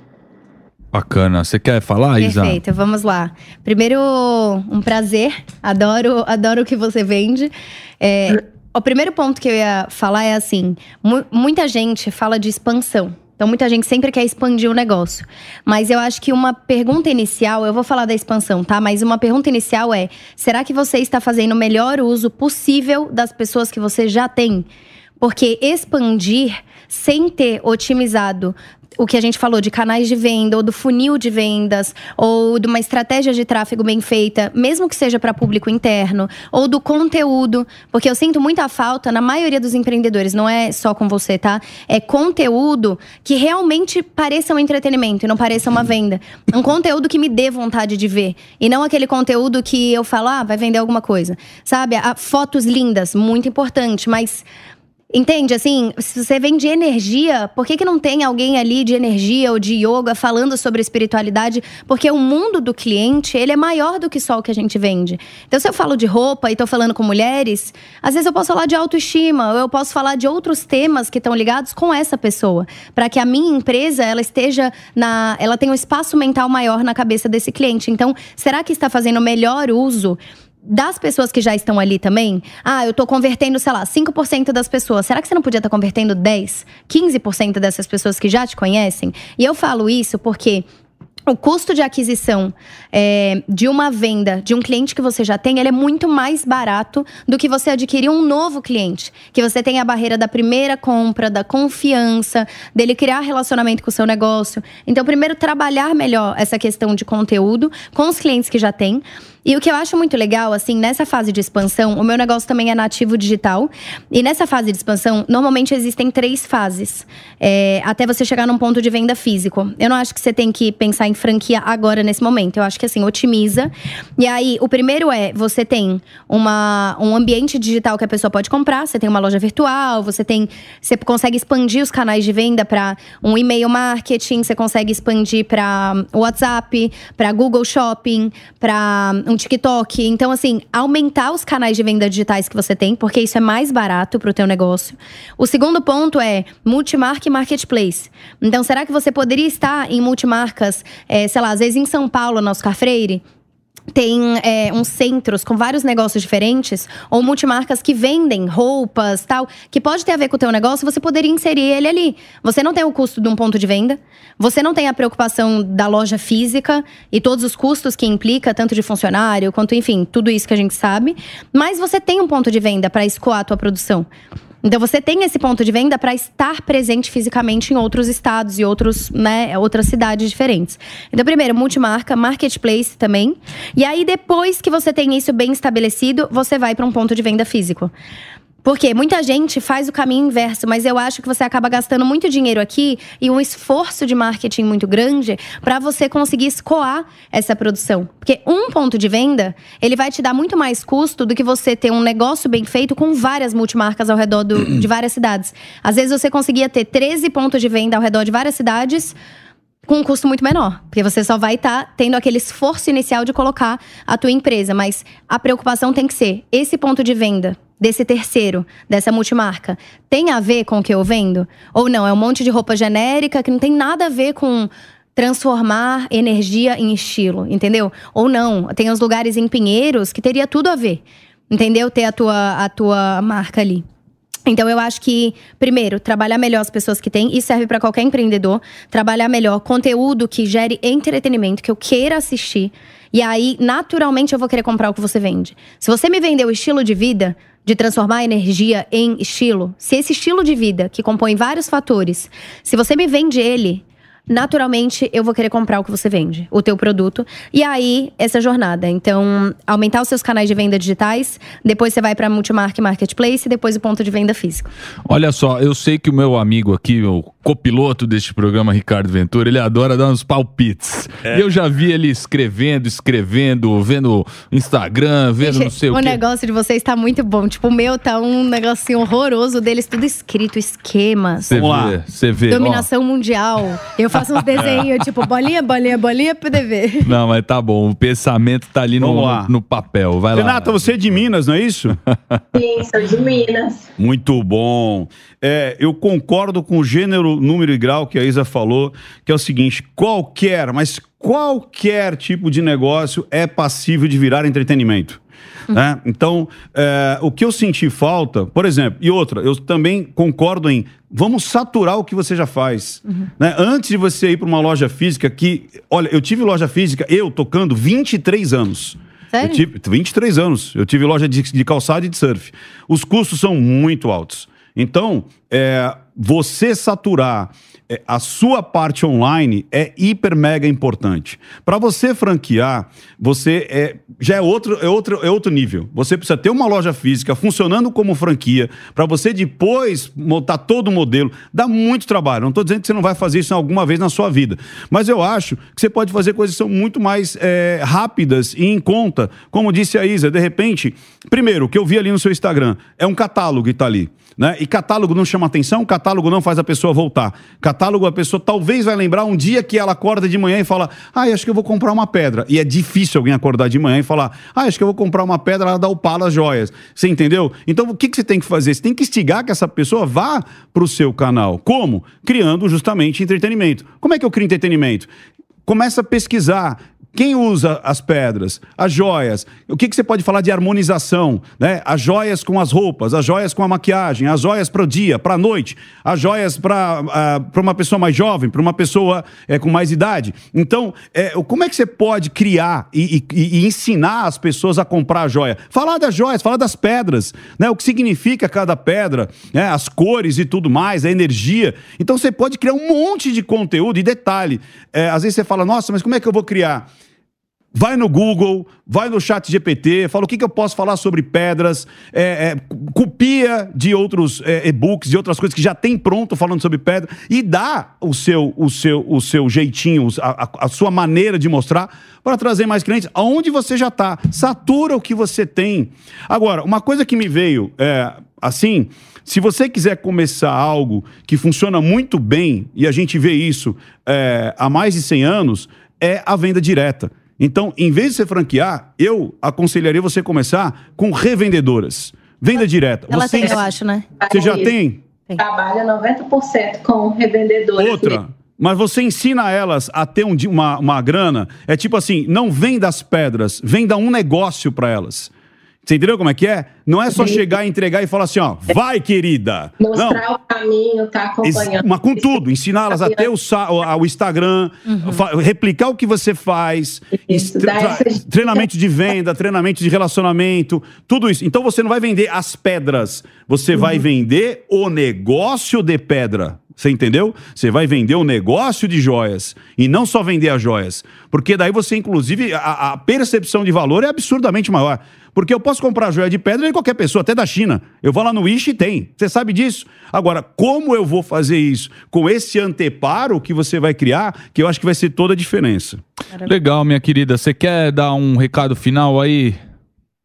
Bacana. Você quer falar, Isa? Perfeito, vamos lá. Primeiro, um prazer. Adoro, adoro o que você vende. É, o primeiro ponto que eu ia falar é assim: mu muita gente fala de expansão. Então, muita gente sempre quer expandir o negócio. Mas eu acho que uma pergunta inicial, eu vou falar da expansão, tá? Mas uma pergunta inicial é: será que você está fazendo o melhor uso possível das pessoas que você já tem? Porque expandir sem ter otimizado o que a gente falou de canais de venda, ou do funil de vendas, ou de uma estratégia de tráfego bem feita, mesmo que seja para público interno, ou do conteúdo, porque eu sinto muita falta na maioria dos empreendedores, não é só com você, tá? É conteúdo que realmente pareça um entretenimento e não pareça uma venda. Um conteúdo que me dê vontade de ver. E não aquele conteúdo que eu falo, ah, vai vender alguma coisa. Sabe? fotos lindas, muito importante, mas Entende? Assim, se você vem de energia, por que, que não tem alguém ali de energia ou de yoga falando sobre espiritualidade? Porque o mundo do cliente, ele é maior do que só o que a gente vende. Então, se eu falo de roupa e tô falando com mulheres, às vezes eu posso falar de autoestima, ou eu posso falar de outros temas que estão ligados com essa pessoa, para que a minha empresa, ela esteja na, ela tenha um espaço mental maior na cabeça desse cliente. Então, será que está fazendo melhor uso das pessoas que já estão ali também, ah, eu tô convertendo, sei lá, 5% das pessoas. Será que você não podia estar tá convertendo 10, 15% dessas pessoas que já te conhecem? E eu falo isso porque o custo de aquisição é, de uma venda de um cliente que você já tem, ele é muito mais barato do que você adquirir um novo cliente. Que você tem a barreira da primeira compra, da confiança, dele criar relacionamento com o seu negócio. Então, primeiro, trabalhar melhor essa questão de conteúdo com os clientes que já tem. E o que eu acho muito legal, assim, nessa fase de expansão, o meu negócio também é nativo digital. E nessa fase de expansão, normalmente existem três fases. É, até você chegar num ponto de venda físico. Eu não acho que você tem que pensar em franquia agora, nesse momento. Eu acho que, assim, otimiza. E aí, o primeiro é, você tem uma, um ambiente digital que a pessoa pode comprar. Você tem uma loja virtual, você tem... Você consegue expandir os canais de venda para um e-mail marketing. Você consegue expandir para WhatsApp, para Google Shopping, para um TikTok. Então, assim, aumentar os canais de venda digitais que você tem, porque isso é mais barato para o teu negócio. O segundo ponto é multimarca e marketplace. Então, será que você poderia estar em multimarcas, é, sei lá, às vezes em São Paulo, na Oscar Freire? Tem é, uns centros com vários negócios diferentes ou multimarcas que vendem roupas tal que pode ter a ver com o teu negócio você poderia inserir ele ali. Você não tem o custo de um ponto de venda você não tem a preocupação da loja física e todos os custos que implica tanto de funcionário quanto enfim tudo isso que a gente sabe mas você tem um ponto de venda para escoar a tua produção então você tem esse ponto de venda para estar presente fisicamente em outros estados e outros, né, outras cidades diferentes. Então, primeiro, multimarca, marketplace também. E aí, depois que você tem isso bem estabelecido, você vai para um ponto de venda físico. Porque muita gente faz o caminho inverso, mas eu acho que você acaba gastando muito dinheiro aqui e um esforço de marketing muito grande para você conseguir escoar essa produção. Porque um ponto de venda, ele vai te dar muito mais custo do que você ter um negócio bem feito com várias multimarcas ao redor do, de várias cidades. Às vezes você conseguia ter 13 pontos de venda ao redor de várias cidades com um custo muito menor, porque você só vai estar tá tendo aquele esforço inicial de colocar a tua empresa, mas a preocupação tem que ser esse ponto de venda desse terceiro, dessa multimarca, tem a ver com o que eu vendo? Ou não? É um monte de roupa genérica que não tem nada a ver com transformar energia em estilo, entendeu? Ou não, tem os lugares em Pinheiros que teria tudo a ver, entendeu? Ter a tua, a tua marca ali. Então eu acho que, primeiro, trabalhar melhor as pessoas que tem, isso serve para qualquer empreendedor, trabalhar melhor conteúdo que gere entretenimento, que eu queira assistir. E aí, naturalmente, eu vou querer comprar o que você vende. Se você me vender o estilo de vida, de transformar a energia em estilo, se esse estilo de vida, que compõe vários fatores, se você me vende ele, naturalmente eu vou querer comprar o que você vende, o teu produto. E aí, essa jornada. Então, aumentar os seus canais de venda digitais, depois você vai para multimarca e marketplace, e depois o ponto de venda físico. Olha só, eu sei que o meu amigo aqui, o copiloto deste programa, Ricardo Ventura, ele adora dar uns palpites. É. Eu já vi ele escrevendo, escrevendo, vendo Instagram, vendo Gente, não sei o, o quê. O negócio de vocês tá muito bom. Tipo, o meu tá um negocinho horroroso deles, tudo escrito, esquemas. Você vê, você vê. Dominação Ó. mundial. Eu faço uns desenhos, tipo, bolinha, bolinha, bolinha, PDV. Não, mas tá bom. O pensamento tá ali no, no, no, papel. Vai Renata, lá. Renata, você é de Minas, não é isso? Sim, sou de Minas. Muito bom. É, eu concordo com o gênero, número e grau que a Isa falou, que é o seguinte: qualquer, mas qualquer tipo de negócio é passível de virar entretenimento. Uhum. Né? Então, é, o que eu senti falta, por exemplo, e outra, eu também concordo em vamos saturar o que você já faz. Uhum. Né? Antes de você ir para uma loja física, que, olha, eu tive loja física, eu tocando 23 anos. Sério? Eu tive 23 anos. Eu tive loja de, de calçado e de surf. Os custos são muito altos. Então, é, você saturar a sua parte online é hiper mega importante. Para você franquear, você é, já é outro, é, outro, é outro nível. Você precisa ter uma loja física funcionando como franquia, para você depois montar todo o modelo. Dá muito trabalho. Não estou dizendo que você não vai fazer isso alguma vez na sua vida, mas eu acho que você pode fazer coisas que são muito mais é, rápidas e em conta. Como disse a Isa, de repente, primeiro, o que eu vi ali no seu Instagram é um catálogo que está ali. Né? E catálogo não chama atenção, catálogo não faz a pessoa voltar. Catálogo, a pessoa talvez vai lembrar um dia que ela acorda de manhã e fala: Ah, acho que eu vou comprar uma pedra. E é difícil alguém acordar de manhã e falar: Ah, acho que eu vou comprar uma pedra lá da Opala Joias. Você entendeu? Então, o que, que você tem que fazer? Você tem que instigar que essa pessoa vá para o seu canal. Como? Criando justamente entretenimento. Como é que eu crio entretenimento? Começa a pesquisar Quem usa as pedras? As joias. O que, que você pode falar de harmonização? Né? As joias com as roupas, as joias com a maquiagem, as joias para o dia, para a noite, as joias para uh, uma pessoa mais jovem, para uma pessoa é, com mais idade. Então, é, como é que você pode criar e, e, e, ensinar as pessoas a comprar a joia? Falar das joias, falar das pedras, né? o que significa cada pedra, né? as cores e tudo mais, a energia. Então, você pode criar um monte de conteúdo e detalhe. É, às vezes você fala, nossa, mas como é que eu vou criar? Vai no Google, vai no chat GPT, fala o que, que eu posso falar sobre pedras, é, é, copia de outros é, e-books, de outras coisas que já tem pronto falando sobre pedra e dá o seu, o seu, o seu jeitinho, a, a sua maneira de mostrar para trazer mais clientes aonde você já está. Satura o que você tem. Agora, uma coisa que me veio é, assim, se você quiser começar algo que funciona muito bem, e a gente vê isso é, há mais de 100 anos, é a venda direta. Então, em vez de você franquear, eu aconselharia você começar com revendedoras. Venda direta. Ela você, tem, eu acho, né? Você já tem? Trabalha 90% com revendedoras. Outra. Mas você ensina elas a ter um, uma, uma grana. É tipo assim: não venda as pedras, venda um negócio para elas. Você entendeu como é que é? Não é só chegar e entregar e falar assim, ó, vai, querida. Mostrar não. o caminho, tá acompanhando. Mas com tudo, ensiná-las a ter o, o Instagram, uhum. replicar o que você faz, isso, treinamento de venda, treinamento de relacionamento, tudo isso. Então você não vai vender as pedras, você uhum. vai vender o negócio de pedra. Você entendeu? Você vai vender um negócio de joias e não só vender as joias. Porque daí você, inclusive, a, a percepção de valor é absurdamente maior. Porque eu posso comprar joia de pedra de qualquer pessoa, até da China. Eu vou lá no Wish e tem. Você sabe disso? Agora, como eu vou fazer isso? Com esse anteparo que você vai criar, que eu acho que vai ser toda a diferença. Legal, minha querida. Você quer dar um recado final aí?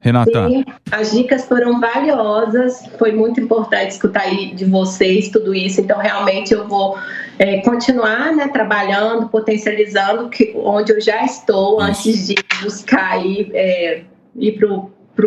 Renata. Sim, as dicas foram valiosas, foi muito importante escutar aí de vocês tudo isso, então realmente eu vou é, continuar né, trabalhando, potencializando que, onde eu já estou isso. antes de buscar aí, é, ir para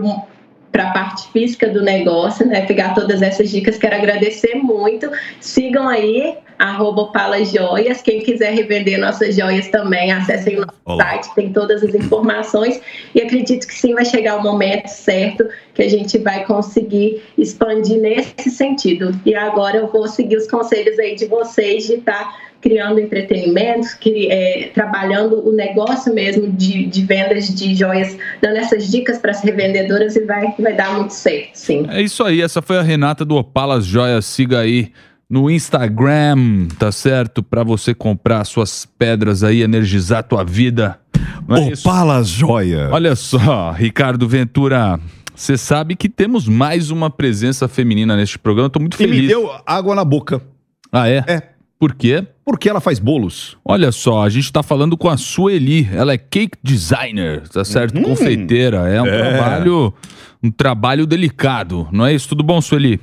a parte física do negócio, né? Pegar todas essas dicas, quero agradecer muito. Sigam aí arroba Joias. Quem quiser revender nossas joias também, acessem o nosso Olá. site, tem todas as informações. E acredito que sim, vai chegar o momento certo que a gente vai conseguir expandir nesse sentido. E agora eu vou seguir os conselhos aí de vocês de estar tá criando entretenimento, que, é, trabalhando o negócio mesmo de, de, vendas de joias, dando essas dicas para as revendedoras e vai, vai dar muito certo, sim. É isso aí, essa foi a Renata do Opalas Joias, siga aí no Instagram, tá certo? Para você comprar suas pedras aí, energizar a tua vida. É Opalas Joia. Olha só, Ricardo Ventura, você sabe que temos mais uma presença feminina neste programa. Tô muito feliz. E me deu água na boca. Ah, é? É. Por quê? Porque ela faz bolos. Olha só, a gente tá falando com a Sueli. Ela é cake designer, tá certo? Hum, Confeiteira. É um é. trabalho um trabalho delicado. Não é isso? Tudo bom, Sueli?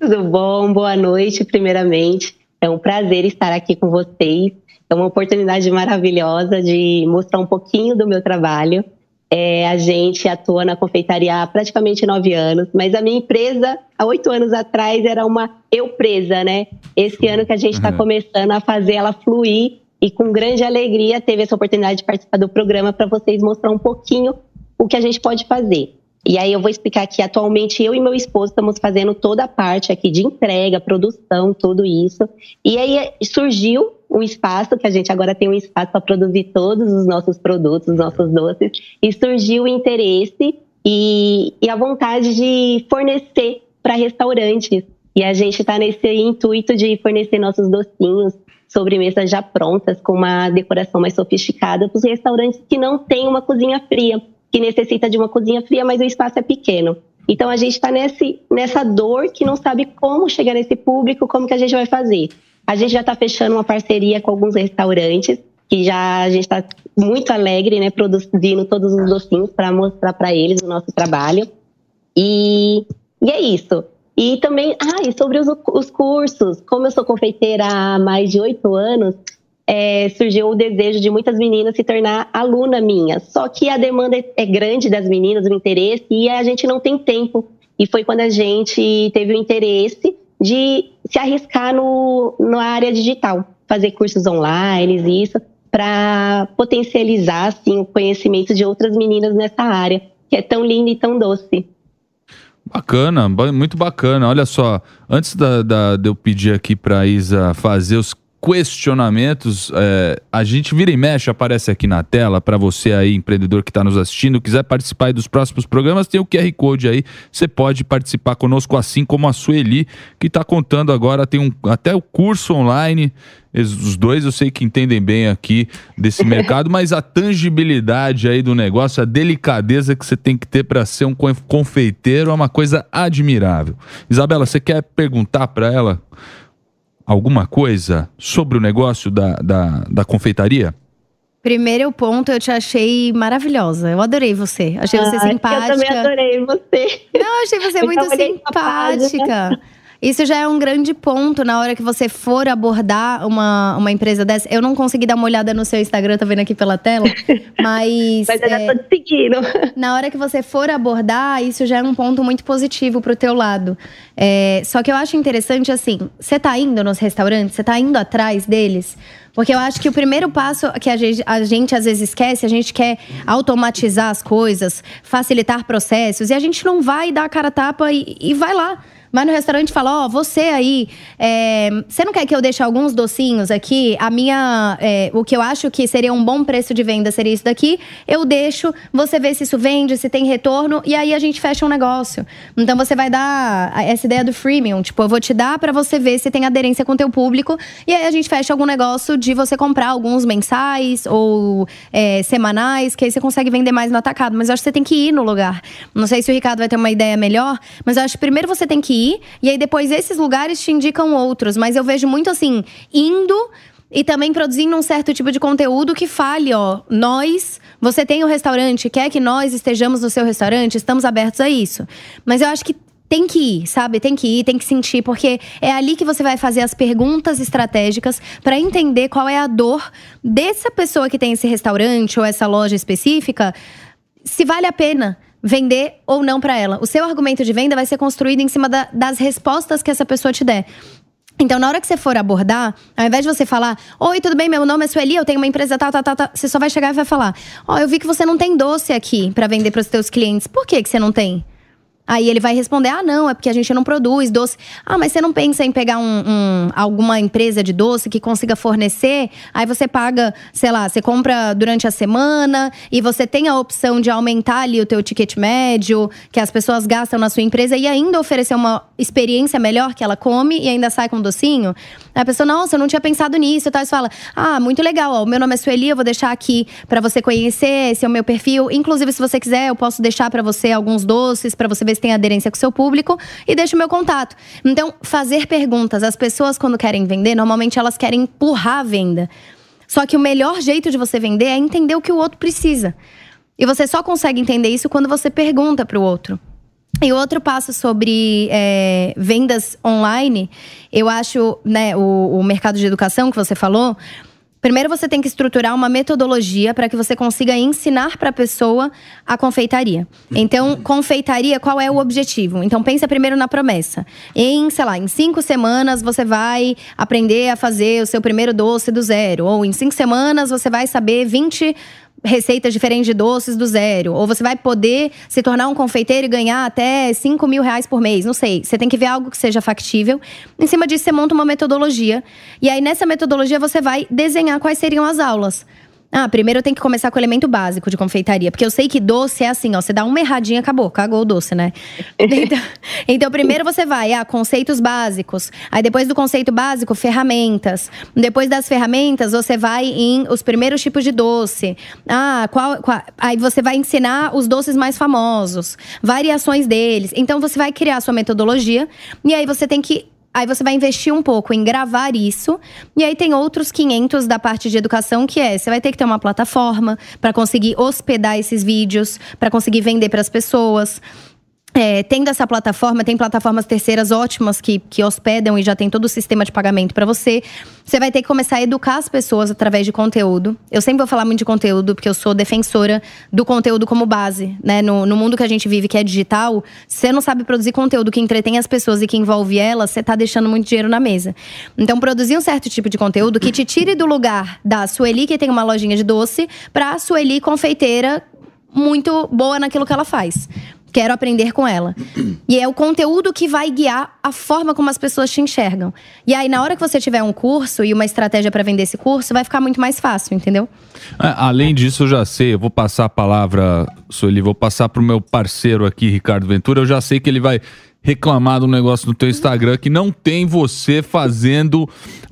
Tudo bom? Boa noite, primeiramente. É um prazer estar aqui com vocês. É uma oportunidade maravilhosa de mostrar um pouquinho do meu trabalho. É, a gente atua na confeitaria há praticamente nove anos, mas a minha empresa, há oito anos atrás, era uma eu presa, né? Esse ano que a gente está uhum. começando a fazer ela fluir e com grande alegria teve essa oportunidade de participar do programa para vocês mostrar um pouquinho o que a gente pode fazer. E aí eu vou explicar que atualmente eu e meu esposo estamos fazendo toda a parte aqui de entrega, produção, tudo isso. E aí surgiu um espaço, que a gente agora tem um espaço para produzir todos os nossos produtos, os nossos doces, e surgiu o interesse e, e a vontade de fornecer para restaurantes. E a gente está nesse intuito de fornecer nossos docinhos, sobremesas já prontas, com uma decoração mais sofisticada para os restaurantes que não têm uma cozinha fria que necessita de uma cozinha fria, mas o espaço é pequeno. Então a gente está nessa dor que não sabe como chegar nesse público, como que a gente vai fazer. A gente já está fechando uma parceria com alguns restaurantes, que já a gente está muito alegre, né, produzindo todos os docinhos para mostrar para eles o nosso trabalho. E, e, é isso. E também, ah, e sobre os, os cursos, como eu sou confeiteira há mais de oito anos, é, surgiu o desejo de muitas meninas se tornar aluna minha. Só que a demanda é grande das meninas, o interesse, e a gente não tem tempo. E foi quando a gente teve o interesse de se arriscar no, na área digital, fazer cursos online, isso, para potencializar assim, o conhecimento de outras meninas nessa área, que é tão linda e tão doce. Bacana, muito bacana. Olha só, antes da, da de eu pedir aqui para Isa fazer os questionamentos, é, a gente vira e mexe, aparece aqui na tela para você aí, empreendedor que está nos assistindo, quiser participar dos próximos programas, tem o QR Code aí, você pode participar conosco, assim como a Sueli, que está contando agora, tem um, até o curso online, os dois eu sei que entendem bem aqui desse mercado, mas a tangibilidade aí do negócio, a delicadeza que você tem que ter para ser um confeiteiro é uma coisa admirável. Isabela, você quer perguntar para ela alguma coisa sobre o negócio da, da, da confeitaria? Primeiro ponto, eu te achei maravilhosa. Eu adorei você. Achei você simpática. Eu também adorei você. Não, achei você muito simpática. Isso já é um grande ponto na hora que você for abordar uma, uma empresa dessa. Eu não consegui dar uma olhada no seu Instagram, tá vendo aqui pela tela, mas. mas eu já tô te seguindo. Na hora que você for abordar, isso já é um ponto muito positivo pro teu lado. É, só que eu acho interessante assim: você tá indo nos restaurantes, você tá indo atrás deles. Porque eu acho que o primeiro passo que a gente, a gente às vezes esquece, a gente quer automatizar as coisas, facilitar processos, e a gente não vai dar a cara a tapa e, e vai lá. Vai no restaurante e fala: Ó, oh, você aí, é, você não quer que eu deixe alguns docinhos aqui? A minha. É, o que eu acho que seria um bom preço de venda seria isso daqui. Eu deixo, você vê se isso vende, se tem retorno, e aí a gente fecha um negócio. Então você vai dar essa ideia do freemium. Tipo, eu vou te dar para você ver se tem aderência com o teu público. E aí a gente fecha algum negócio de você comprar alguns mensais ou é, semanais, que aí você consegue vender mais no atacado. Mas eu acho que você tem que ir no lugar. Não sei se o Ricardo vai ter uma ideia melhor, mas eu acho que primeiro você tem que ir, e aí depois esses lugares te indicam outros. Mas eu vejo muito assim, indo e também produzindo um certo tipo de conteúdo que fale, ó, nós, você tem um restaurante, quer que nós estejamos no seu restaurante, estamos abertos a isso. Mas eu acho que tem que ir, sabe? Tem que ir, tem que sentir, porque é ali que você vai fazer as perguntas estratégicas para entender qual é a dor dessa pessoa que tem esse restaurante ou essa loja específica, se vale a pena vender ou não para ela. O seu argumento de venda vai ser construído em cima da, das respostas que essa pessoa te der. Então, na hora que você for abordar, ao invés de você falar, oi, tudo bem, meu nome é Sueli, eu tenho uma empresa tal, tal, tal, tal você só vai chegar e vai falar, ó, oh, eu vi que você não tem doce aqui para vender para os seus clientes. Por que que você não tem? Aí ele vai responder: ah, não, é porque a gente não produz doce. Ah, mas você não pensa em pegar um, um, alguma empresa de doce que consiga fornecer? Aí você paga, sei lá, você compra durante a semana e você tem a opção de aumentar ali o teu ticket médio, que as pessoas gastam na sua empresa e ainda oferecer uma experiência melhor que ela come e ainda sai com um docinho. Aí a pessoa, nossa, eu não tinha pensado nisso. Tal. Você fala: ah, muito legal, ó, meu nome é Sueli, eu vou deixar aqui para você conhecer, esse é o meu perfil. Inclusive, se você quiser, eu posso deixar para você alguns doces para você ver se tem aderência com o seu público e deixa o meu contato. Então, fazer perguntas. As pessoas, quando querem vender, normalmente elas querem empurrar a venda. Só que o melhor jeito de você vender é entender o que o outro precisa. E você só consegue entender isso quando você pergunta para o outro. E outro passo sobre é, vendas online, eu acho, né, o, o mercado de educação que você falou, Primeiro você tem que estruturar uma metodologia para que você consiga ensinar para a pessoa a confeitaria. Então, confeitaria, qual é o objetivo? Então, pensa primeiro na promessa. Em, sei lá, em cinco semanas você vai aprender a fazer o seu primeiro doce do zero. Ou em cinco semanas você vai saber 20 receitas diferentes de doces do zero. Ou você vai poder se tornar um confeiteiro e ganhar até 5 mil reais por mês. Não sei. Você tem que ver algo que seja factível. Em cima disso, você monta uma metodologia. E aí, nessa metodologia, você vai desenhar quais seriam as aulas. Ah, primeiro eu tenho que começar com o elemento básico de confeitaria. Porque eu sei que doce é assim, ó. Você dá uma erradinha, acabou, cagou o doce, né? então, então, primeiro você vai, ah, conceitos básicos. Aí depois do conceito básico, ferramentas. Depois das ferramentas, você vai em os primeiros tipos de doce. Ah, qual, qual aí você vai ensinar os doces mais famosos, variações deles. Então você vai criar a sua metodologia. E aí você tem que Aí você vai investir um pouco em gravar isso. E aí tem outros 500 da parte de educação que é, você vai ter que ter uma plataforma para conseguir hospedar esses vídeos, para conseguir vender para as pessoas. É, tendo essa plataforma, tem plataformas terceiras ótimas que, que hospedam e já tem todo o sistema de pagamento para você. Você vai ter que começar a educar as pessoas através de conteúdo. Eu sempre vou falar muito de conteúdo, porque eu sou defensora do conteúdo como base. Né? No, no mundo que a gente vive, que é digital, se você não sabe produzir conteúdo que entretém as pessoas e que envolve elas, você está deixando muito dinheiro na mesa. Então, produzir um certo tipo de conteúdo que te tire do lugar da Sueli, que tem uma lojinha de doce, para a Sueli confeiteira muito boa naquilo que ela faz. Quero aprender com ela. E é o conteúdo que vai guiar a forma como as pessoas te enxergam. E aí, na hora que você tiver um curso e uma estratégia para vender esse curso, vai ficar muito mais fácil, entendeu? É, além disso, eu já sei, eu vou passar a palavra, Sueli, vou passar pro meu parceiro aqui, Ricardo Ventura. Eu já sei que ele vai reclamar do negócio no teu Instagram que não tem você fazendo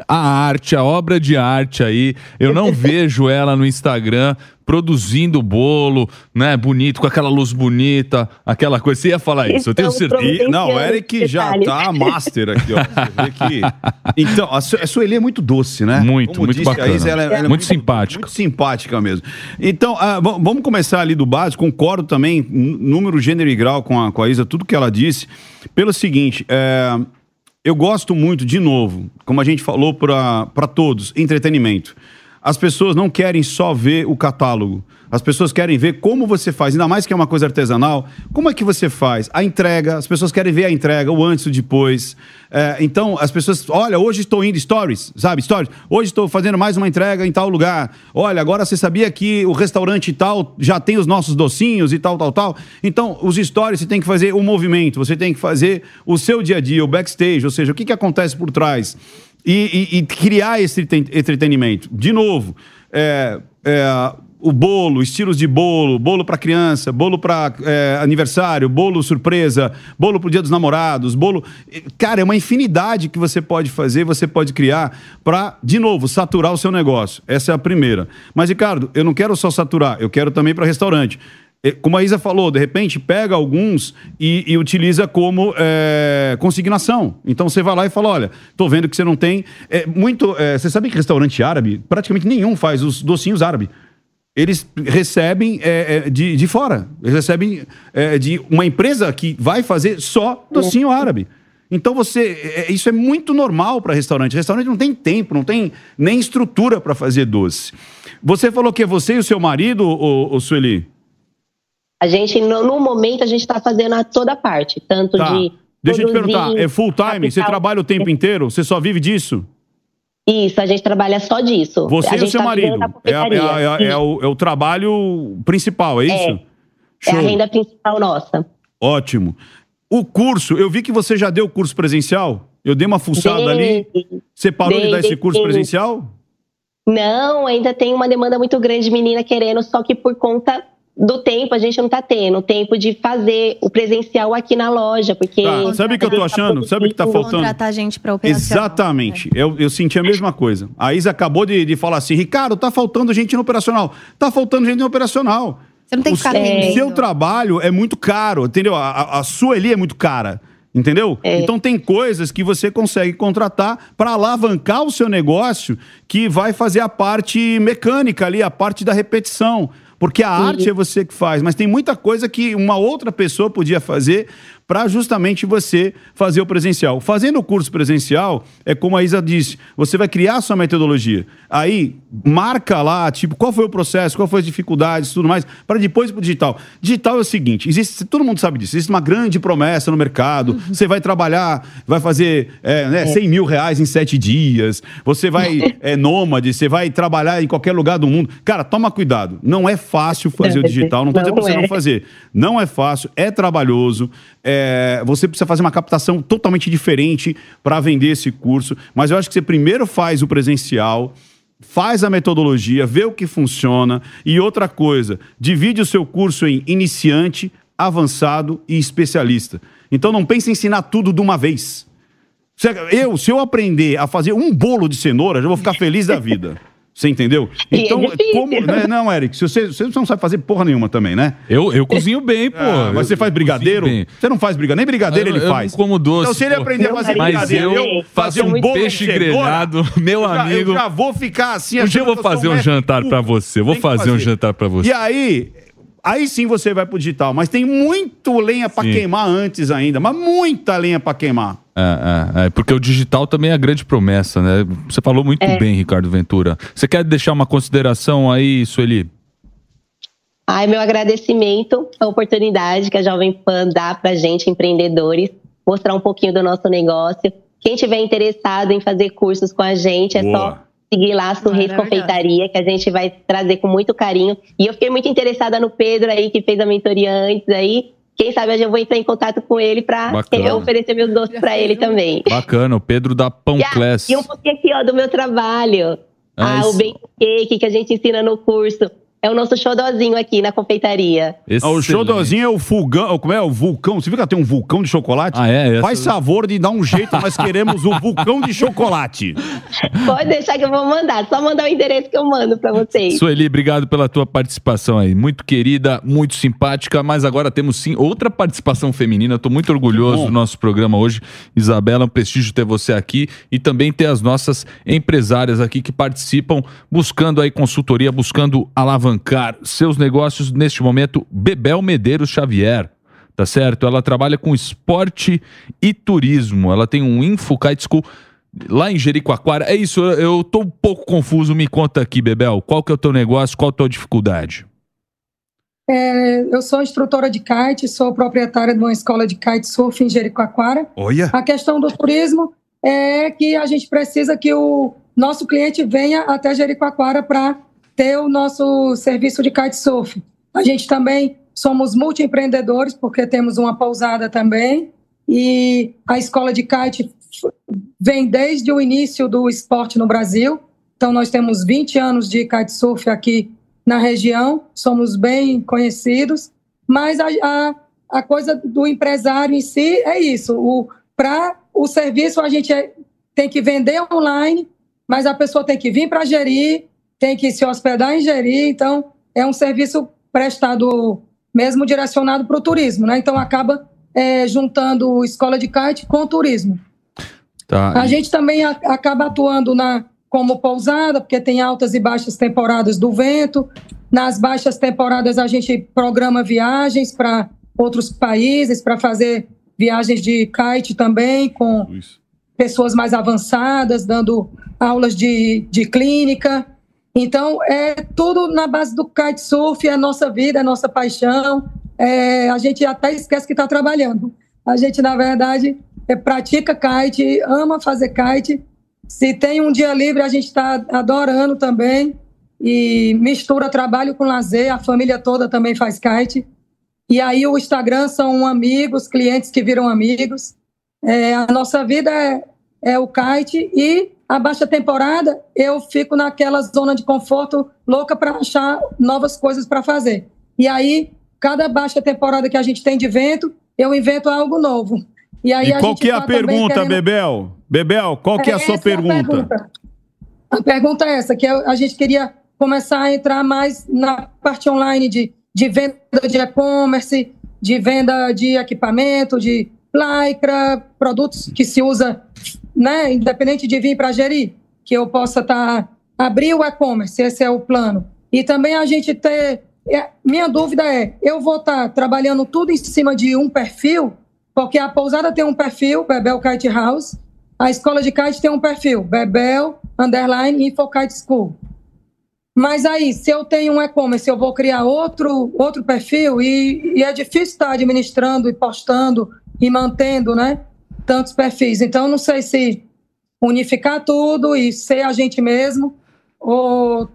a arte, a obra de arte aí. Eu não vejo ela no Instagram produzindo bolo, né, bonito, com aquela luz bonita, aquela coisa. Você ia falar isso, eu tenho certeza. Não, o Eric já tá master aqui, ó. Você vê que... Então, a, Su a Sueli é muito doce, né? Muito, Como muito disse, bacana. a Isa, ela é- ela é muito, muito simpática. Muito simpática mesmo. Então, v- vamos começar ali do básico. Concordo também, número, gênero e grau com a, com a Isa, tudo que ela disse. Pelo seguinte, é, eu gosto muito, de novo, como a gente falou para todos, entretenimento. As pessoas não querem só ver o catálogo. As pessoas querem ver como você faz, ainda mais que é uma coisa artesanal. Como é que você faz? A entrega, as pessoas querem ver a entrega, o antes e o depois. É, então, as pessoas, olha, hoje estou indo stories, sabe? Stories. Hoje estou fazendo mais uma entrega em tal lugar. Olha, agora você sabia que o restaurante tal já tem os nossos docinhos e tal, tal, tal. Então, os stories você tem que fazer o movimento, você tem que fazer o seu dia a dia, o backstage, ou seja, o que, que acontece por trás e, e- e criar esse entreten- entretenimento. De novo, é, é, o bolo, estilos de bolo, bolo para criança, bolo para aniversário, bolo surpresa, bolo pro Dia dos Namorados, bolo. Cara, é uma infinidade que você pode fazer, você pode criar para, de novo, saturar o seu negócio. Essa é a primeira. Mas, Ricardo, eu não quero só saturar, eu quero também para restaurante. É, Como a Isa falou, de repente pega alguns e, e utiliza como é, consignação. Então você vai lá e fala: olha, tô vendo que você não tem. É, muito. é, você sabe que restaurante árabe, praticamente nenhum faz os docinhos árabe. Eles recebem é, é, de, de fora. Eles recebem de uma empresa que vai fazer só docinho árabe. Então você. isso é muito normal para restaurante. Restaurante não tem tempo, não tem nem estrutura para fazer doce. Você falou que é você e o seu marido, o, Sueli? A gente, no, no momento, a gente está fazendo a toda parte, tanto Tá. de. Deixa eu te perguntar, é full time? Você capital- trabalha o tempo inteiro? Você só vive disso? Isso, a gente trabalha só disso. Você e o seu tá marido? É, é é é o, é o trabalho principal, é isso? É a renda principal nossa. Ótimo. O curso, eu vi que você já deu curso presencial? Eu dei uma fuçada ali. Dei- Você parou de dei- dar esse dei curso sim. presencial? Não, ainda tem uma demanda muito grande de menina querendo, só que por conta do tempo a gente não tá tendo, o tempo de fazer o presencial aqui na loja, porque... Tá, sabe o que eu tô achando? Sabe o que tá faltando? Contratar gente para operacional. Exatamente. Eu, eu senti a mesma coisa. A Isa acabou de, de falar assim: Ricardo, tá faltando gente no operacional. Tá faltando gente no operacional. Você não tem que o, ficar o seu trabalho é muito caro, entendeu? A, a, a sua ali é muito cara. Entendeu? Então tem coisas que você consegue contratar para alavancar o seu negócio que vai fazer a parte mecânica ali, a parte da repetição. Porque a arte é você que faz, mas tem muita coisa que uma outra pessoa podia fazer para justamente você fazer o presencial. Fazendo o curso presencial, é como a Isa disse, você vai criar a sua metodologia. Aí, marca lá, tipo, qual foi o processo, qual foi as dificuldades, tudo mais, para depois ir pro digital. Digital é o seguinte, existe, todo mundo sabe disso, existe uma grande promessa no mercado, você vai trabalhar, vai fazer é, né, 100 mil reais em sete dias, você vai, é nômade, você vai trabalhar em qualquer lugar do mundo. Cara, toma cuidado, não é fácil fazer o digital, não tô dizendo pra você Não é. fazer. Não é fácil, é trabalhoso. é, você precisa fazer uma captação totalmente diferente para vender esse curso. Mas eu acho que você primeiro faz o presencial, faz a metodologia, vê o que funciona. E outra coisa, divide o seu curso em iniciante, avançado e especialista. Então não pense em ensinar tudo de uma vez. Eu, se eu aprender a fazer um bolo de cenoura, já vou ficar feliz da vida. Você entendeu? E é Então, difícil. como. né, Não, Eric, se você, você não sabe fazer porra nenhuma também, né? Eu, eu cozinho bem, pô. Ah, mas Eu você faz brigadeiro? Você não faz brigadeiro, nem brigadeiro Eu- ele eu faz. não como doce, Então, se ele pô. aprender a fazer Mas brigadeiro, eu eu faço fazer um bolo peixe grelhado, meu eu já- amigo. Eu já vou ficar assim. Um dia eu vou fazer um jantar pra você. Eu vou fazer um jantar pra você. E aí, Aí sim você vai pro digital. Mas tem muito lenha pra Sim. queimar antes ainda. Mas muita lenha pra queimar. É, é, é, porque o digital também é a grande promessa, né? Você falou muito É. bem, Ricardo Ventura. Você quer deixar uma consideração aí, Sueli? Ai, meu agradecimento à oportunidade que a Jovem Pan dá pra gente, empreendedores, mostrar um pouquinho do nosso negócio. Quem tiver interessado em fazer cursos com a gente, é Boa. só seguir lá a Sorriso Maravilhoso. Confeitaria, que a gente vai trazer com muito carinho. E eu fiquei muito interessada no Pedro aí, que fez a mentoria antes aí. Quem sabe hoje eu vou entrar em contato com ele pra Bacana. oferecer meus doces pra ele também. Bacana, o Pedro da Pão Ah, Class. E um pouquinho aqui, ó, do meu trabalho. Ah, Ah, isso. o Bake Cake que a gente ensina no curso. É o nosso xodozinho aqui na confeitaria. Ah, O showdozinho é o fulgão. Como é? O vulcão. Você viu que ela tem um vulcão de chocolate? Ah, é? Essa- Faz favor de dar um jeito, nós queremos o vulcão de chocolate. Pode deixar que eu vou mandar. Só mandar o endereço que eu mando pra vocês. Sueli, obrigado pela tua participação aí. Muito querida, muito simpática, mas agora temos sim outra participação feminina. Estou muito orgulhoso bom. do nosso programa hoje. Isabela, é um prestígio ter você aqui e também ter as nossas empresárias aqui que participam, buscando aí consultoria, buscando alavancar seus negócios neste momento. Bebel Medeiros Xavier. Tá certo? Ela trabalha com esporte e turismo. Ela tem um Info Kite School lá em Jericoacoara. É isso, eu, tô um pouco confuso. Me conta aqui, Bebel. Qual que é o teu negócio? Qual a tua dificuldade? É, eu sou instrutora de kite, sou proprietária de uma escola de kitesurf em Jericoacoara. Olha. A questão do turismo é que a gente precisa que o nosso cliente venha até Jericoacoara para ter o nosso serviço de kitesurf. A gente também somos multiempreendedores, porque temos uma pousada também, e a escola de kite vem desde o início do esporte no Brasil. Então, nós temos 20 anos de kitesurf aqui na região, somos bem conhecidos, mas a, a, a coisa do empresário em si é isso. Para o serviço, a gente é- tem que vender online, mas a pessoa tem que vir para gerir, tem que se hospedar em gerir, então é um serviço prestado mesmo direcionado para o turismo, né? Então acaba é, juntando escola de kite com turismo. Tá. A gente também a- acaba atuando na como pousada, porque tem altas e baixas temporadas do vento. Nas baixas temporadas a gente programa viagens para outros países para fazer viagens de kite também com pessoas mais avançadas, dando aulas de, de clínica. Então, é tudo na base do kitesurf, é a nossa vida, é a nossa paixão. É, a gente até esquece que está trabalhando. A gente, na verdade, é, pratica kite, ama fazer kite. Se tem um dia livre, a gente está adorando também. E mistura trabalho com lazer, a família toda também faz kite. E aí o Instagram são amigos, clientes que viram amigos. É, a nossa vida é, é o kite e a baixa temporada eu fico naquela zona de conforto louca para achar novas coisas para fazer. E aí, cada baixa temporada que a gente tem de vento, eu invento algo novo. E aí E a qual gente que é a tá também pergunta, querendo- Bebel? Bebel, qual que é a sua essa pergunta? A pergunta é essa, que a gente queria começar a entrar mais na parte online de, de venda de e-commerce, de venda de equipamento, de lycra, produtos que se usa, né, independente de vir para gerir, que eu possa estar abrir o e-commerce, esse é o plano. E também a gente ter é, minha dúvida é, eu vou estar trabalhando tudo em cima de um perfil, porque a pousada tem um perfil, Bebel Kite House, a escola de kite tem um perfil, Bebel, underline, Info Kite School. Mas aí, se eu tenho um e-commerce, eu vou criar outro, outro perfil e, e é difícil estar administrando e postando e mantendo, né, tantos perfis. Então, não sei se unificar tudo e ser a gente mesmo ou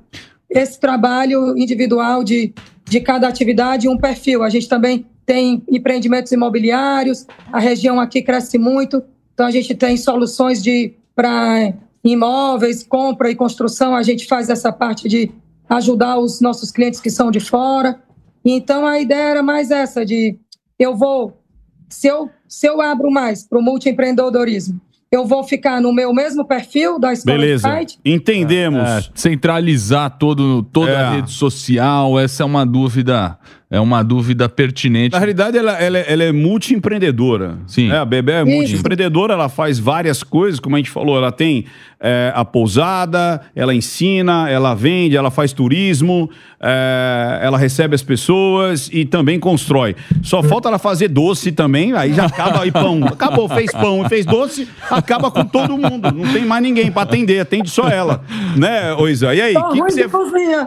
esse trabalho individual de, de cada atividade um perfil. A gente também tem empreendimentos imobiliários, a região aqui cresce muito, então a gente tem soluções de para imóveis, compra e construção, a gente faz essa parte de ajudar os nossos clientes que são de fora. Então a ideia era mais essa de eu vou se eu se eu abro mais para o multiempreendedorismo, eu vou ficar no meu mesmo perfil da escola Beleza, de kite, entendemos. É, centralizar todo, toda a É. rede social, essa é uma dúvida É uma dúvida pertinente. Na realidade, ela, ela, é- ela é multi-empreendedora. Sim. É, a Bebel é multi-empreendedora, ela faz várias coisas, como a gente falou, ela tem é, a pousada, ela ensina, ela vende, ela faz turismo, é, ela recebe as pessoas e também constrói. Só falta ela fazer doce também, aí já acaba aí pão. Acabou, fez pão e fez doce, acaba com todo mundo. Não tem mais ninguém pra atender, atende só ela. Né, ô Isa? E aí, Tô o que você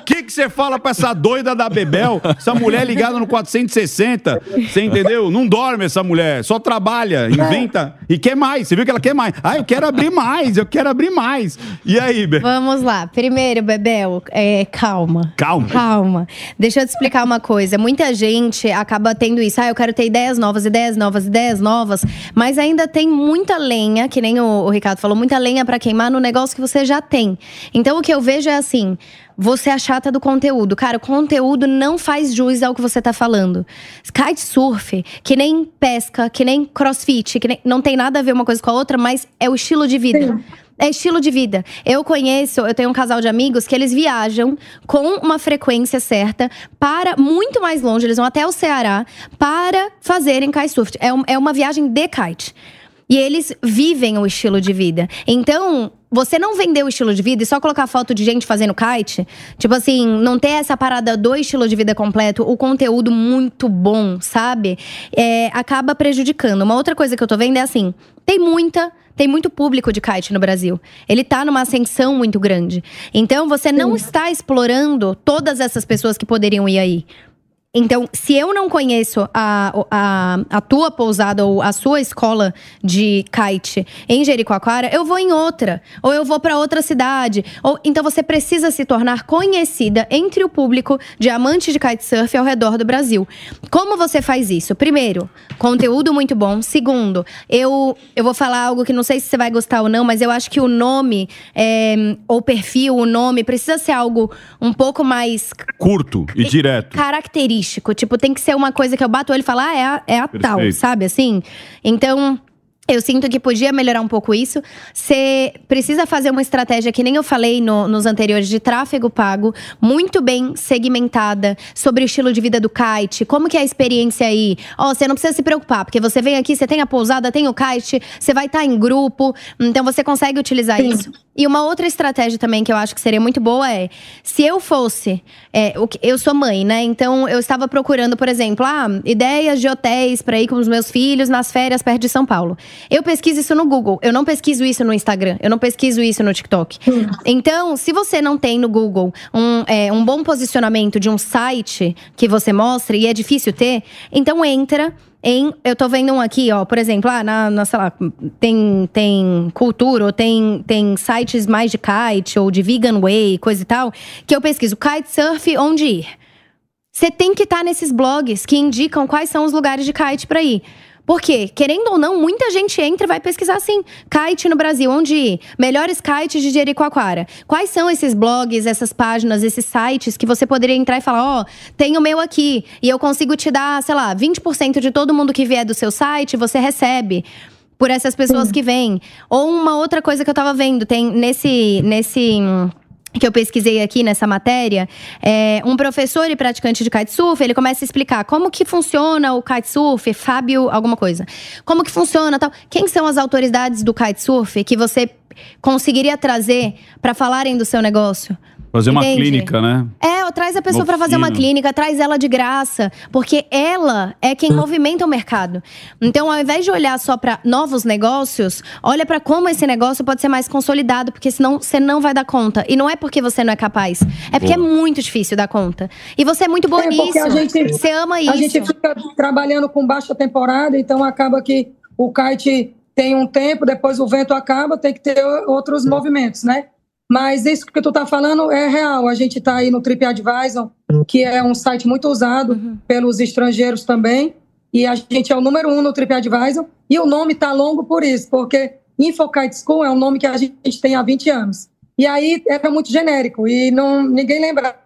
que que você fala pra essa doida da Bebel? Essa mulher ligada no 460, você entendeu? Não dorme essa mulher, só trabalha, inventa e quer mais. Você viu que ela quer mais? Ah, eu quero abrir mais, eu quero abrir mais. E aí, Be... Vamos lá. Primeiro, Bebel, é, calma. Calma. Calma. Deixa eu te explicar uma coisa. Muita gente acaba tendo isso. Ah, eu quero ter ideias novas, ideias novas, ideias novas. Mas ainda tem muita lenha, que nem o, o Ricardo falou, muita lenha pra queimar no negócio que você já tem. Então, o que eu vejo é assim. Você é a chata do conteúdo. Cara, o conteúdo não faz jus ao que você tá falando. Kitesurf, que nem pesca, que nem crossfit, que nem, não tem nada a ver uma coisa com a outra, mas é o estilo de vida. É estilo de vida. Eu conheço, eu tenho um casal de amigos que eles viajam com uma frequência certa para muito mais longe, eles vão até o Ceará para fazerem kitesurf. É, um- é uma viagem de kite. E eles vivem o estilo de vida. Então, você não vender o estilo de vida e só colocar foto de gente fazendo kite, tipo assim, não ter essa parada do estilo de vida completo, o conteúdo muito bom, sabe? É, acaba prejudicando. Uma outra coisa que eu tô vendo é assim: tem muita. Tem muito público de kite no Brasil. Ele tá numa ascensão muito grande. Então, você não está explorando todas essas pessoas que poderiam ir aí. Então, se eu não conheço a, a, a tua pousada ou a sua escola de kite em Jericoacoara, eu vou em outra. Ou eu vou para outra cidade. Ou, então, você precisa se tornar conhecida entre o público de amantes de kitesurf ao redor do Brasil. Como você faz isso? Primeiro, conteúdo muito bom. Segundo, eu, eu vou falar algo que não sei se você vai gostar ou não, mas eu acho que o nome, é, ou perfil, o nome, precisa ser algo um pouco mais Curto e direto. característico. Tipo, tem que ser uma coisa que eu bato o olho e falo, ah, é a, é a tal, sabe? Assim. Então. Eu sinto que podia melhorar um pouco isso. Você precisa fazer uma estratégia que nem eu falei no- nos anteriores de tráfego pago, muito bem segmentada sobre o estilo de vida do kite, como que é a experiência aí. Ó, você não precisa se preocupar, porque você vem aqui, você tem a pousada, tem o kite, você vai estar em grupo, então você consegue utilizar isso. E uma outra estratégia também que eu acho que seria muito boa é: se eu fosse. é, eu sou mãe, né? Então eu estava procurando, por exemplo, ah, ideias de hotéis para ir com os meus filhos nas férias perto de São Paulo. Eu pesquiso isso no Google, eu não pesquiso isso no Instagram, eu não pesquiso isso no TikTok. Então, se você não tem no Google um, é, um bom posicionamento de um site que você mostre e é difícil ter, então entra em. Eu tô vendo um aqui, ó, por exemplo, ah, na, na sei lá, tem, tem cultura, ou tem, tem sites mais de kite, ou de vegan way, coisa e tal, que eu pesquiso kitesurf onde ir. Você tem que estar nesses blogs que indicam quais são os lugares de kite pra ir. Porque, querendo ou não, muita gente entra e vai pesquisar assim: kite no Brasil, onde ir? Melhores kites de Jericoacoara. Quais são esses blogs, essas páginas, esses sites que você poderia entrar e falar: ó, tem o meu aqui e eu consigo te dar, sei lá, 20% de todo mundo que vier do seu site, você recebe por essas pessoas que vêm. Ou uma outra coisa que eu tava vendo, tem nesse. nesse hum, que eu pesquisei aqui nessa matéria, é, um professor e praticante de kitesurf, ele começa a explicar como que funciona o kitesurf, Fábio alguma coisa. Como que funciona tal. Quem são as autoridades do kitesurf que você conseguiria trazer para falarem do seu negócio? Fazer uma Entende? clínica, né? É, traz a pessoa para fazer uma clínica, traz ela de graça, porque ela é quem movimenta o mercado. Então, ao invés de olhar só para novos negócios, olha para como esse negócio pode ser mais consolidado, porque senão você não vai dar conta. E não é porque você não é capaz, é porque Boa. é muito difícil dar conta. E você é muito boa É, porque nisso. a gente- você ama isso. A gente fica trabalhando com baixa temporada, então acaba que o kite tem um tempo, depois o vento acaba, tem que ter outros movimentos, né? Mas isso que tu tá falando é real. A gente tá aí no TripAdvisor, que é um site muito usado Uhum. pelos estrangeiros também, e a gente é o número um no TripAdvisor, e o nome tá longo por isso, porque InfoKite School é um nome que a gente tem há 20 anos. E aí era muito genérico, e não, ninguém lembrava.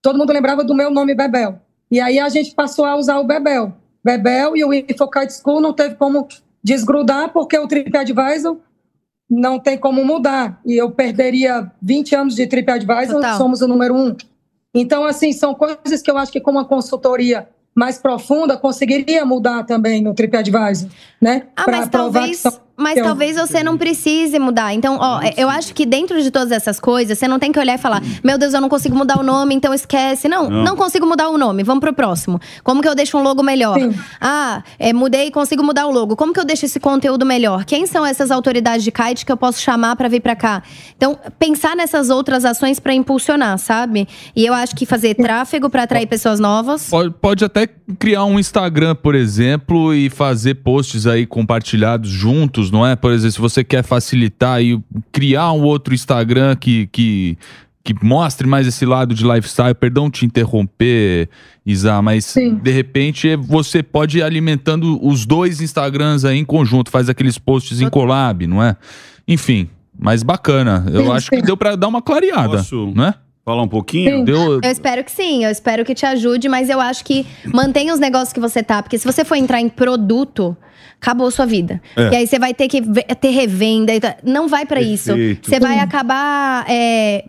Todo mundo lembrava do meu nome Bebel. E aí a gente passou a usar o Bebel. Bebel e o InfoKite School não teve como desgrudar, porque o TripAdvisor não tem como mudar. E eu perderia 20 anos de TripAdvisor, Total. somos o número um. Então, assim, são coisas que eu acho que com uma consultoria mais profunda conseguiria mudar também no TripAdvisor, né? Ah, Pra mas talvez, que são- mas talvez você não precise mudar. Então, ó, eu acho que dentro de todas essas coisas, você não tem que olhar e falar: "Meu Deus, eu não consigo mudar o nome, então esquece". Não, Não. não, consigo mudar o nome. Vamos pro próximo. Como que eu deixo um logo melhor? Sim. Ah, é, mudei, consigo mudar o logo. Como que eu deixo esse conteúdo melhor? Quem são essas autoridades de kite que eu posso chamar pra vir pra cá? Então, pensar nessas outras ações pra impulsionar, sabe? E eu acho que fazer tráfego pra atrair pessoas novas. Pode, pode até criar um Instagram, por exemplo, e fazer posts aí compartilhados juntos, não é? Por exemplo, se você quer facilitar e criar um outro Instagram que, que, que mostre mais esse lado de lifestyle, perdão te interromper, Isa, mas Sim. de repente você pode ir alimentando os dois Instagrams aí em conjunto, faz aqueles posts em collab, não é? Enfim, mas bacana. Eu Sim, acho que sim. deu pra dar uma clareada, Posso? não é? Falar um pouquinho? Sim. Deu, Eu espero que sim, eu espero que te ajude, mas eu acho que mantenha os negócios que você tá, porque se você for entrar em produto, acabou sua vida. É. E aí você vai ter que ter revenda, e tá- não vai pra isso. Você vai acabar é,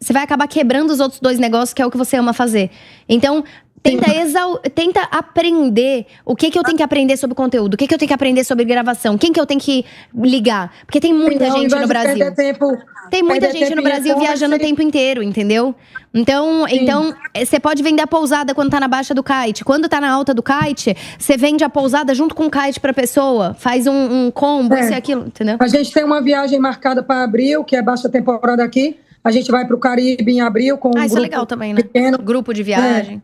você vai acabar quebrando os outros dois negócios, que é o que você ama fazer. Então, tenta, exau tenta aprender o que, que eu tenho que aprender sobre conteúdo, o que, que eu tenho que aprender sobre gravação, quem que eu tenho que ligar. Porque tem muita Ao gente no Brasil. tempo- Tem muita gente no Brasil viajando o tempo inteiro, entendeu? Então, então eh, você pode vender a pousada quando tá na baixa do kite. Quando tá na alta do kite, você vende a pousada junto com o kite pra pessoa. Faz um, um combo, É. isso e aquilo, entendeu? A gente tem uma viagem marcada para abril, que é baixa temporada aqui. A gente vai para o Caribe em abril com um Ah, isso é grupo legal também, né? pequeno. Grupo de viagem.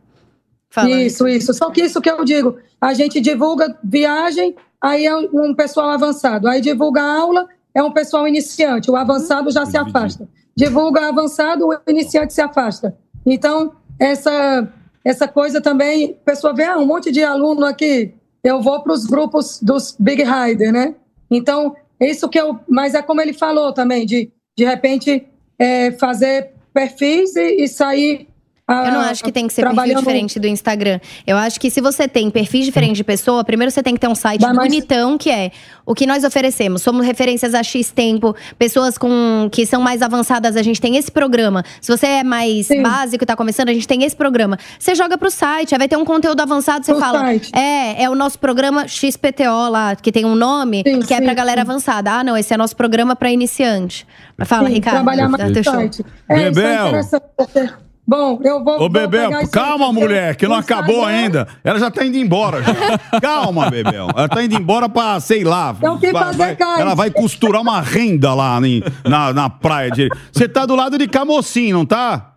Fala. Isso, isso. Só que isso que eu digo, a gente divulga viagem, aí é um um pessoal avançado. Aí divulga aula, é um pessoal iniciante. O avançado já se afasta. Divulga avançado, o iniciante se afasta. Então, essa, essa coisa também, a pessoa vê, ah, um monte de aluno aqui, eu vou para os grupos dos Big Rider, né? Então, isso que eu. Mas é como ele falou também, de, de repente, é, fazer perfis e, e sair. Ah, Eu não acho que tem que ser perfil diferente do Instagram. Eu acho que se você tem perfis diferentes de pessoa, primeiro você tem que ter um site Dá mais- bonitão, que é o que nós oferecemos. Somos referências a X tempo, pessoas com que são mais avançadas, a gente tem esse programa. Se você é mais Sim. básico e tá começando, a gente tem esse programa. Você joga pro site, aí vai ter um conteúdo avançado, você Pro fala. site. É, é o nosso programa XPTO lá, que tem um nome, Sim, que é sim, pra galera sim. avançada. Ah, não, esse é nosso programa pra iniciante. Fala, Sim, Ricardo. trabalhar dá mais no site. É, isso é Bebel. interessante, Bom, eu vou. Ô, Bebel, calma, mulher, que não acabou Instagram- ainda. Ela já tá indo embora já. Calma, Bebel. Ela tá indo embora pra, sei lá. Eu tenho que vai- fazer vai- ela vai costurar uma renda lá em- na, na praia. de- Você tá do lado de Camocim, não tá?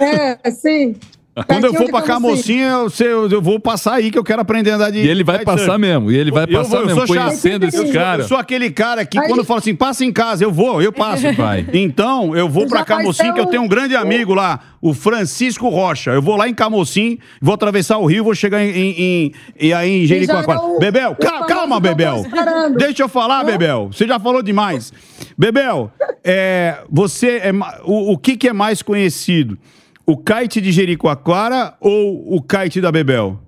É, sim. Quando eu for pra Camocim. Camocim, eu, sei, eu, eu vou passar aí que eu quero aprender a andar de. E ele vai passar mesmo. E ele vai Eu passar vou- eu mesmo, conhecendo esse Eu sou- cara. Eu sou aquele cara que, Aí- quando fala assim, passa em casa, eu vou, eu passo. Vai. Então, eu vou pra Camocim, que eu tenho um grande amigo lá, o Francisco Rocha. Eu vou lá em Camocim, vou atravessar o rio, vou chegar em, em, em- e aí em Jericoacoara. Bebel, calma, tô Bebel. Deixa eu falar, Bebel. Você já falou demais. Bebel, é, você é, o, o que, que é mais conhecido? O kite de Jericoacoara ou o kite da Bebel?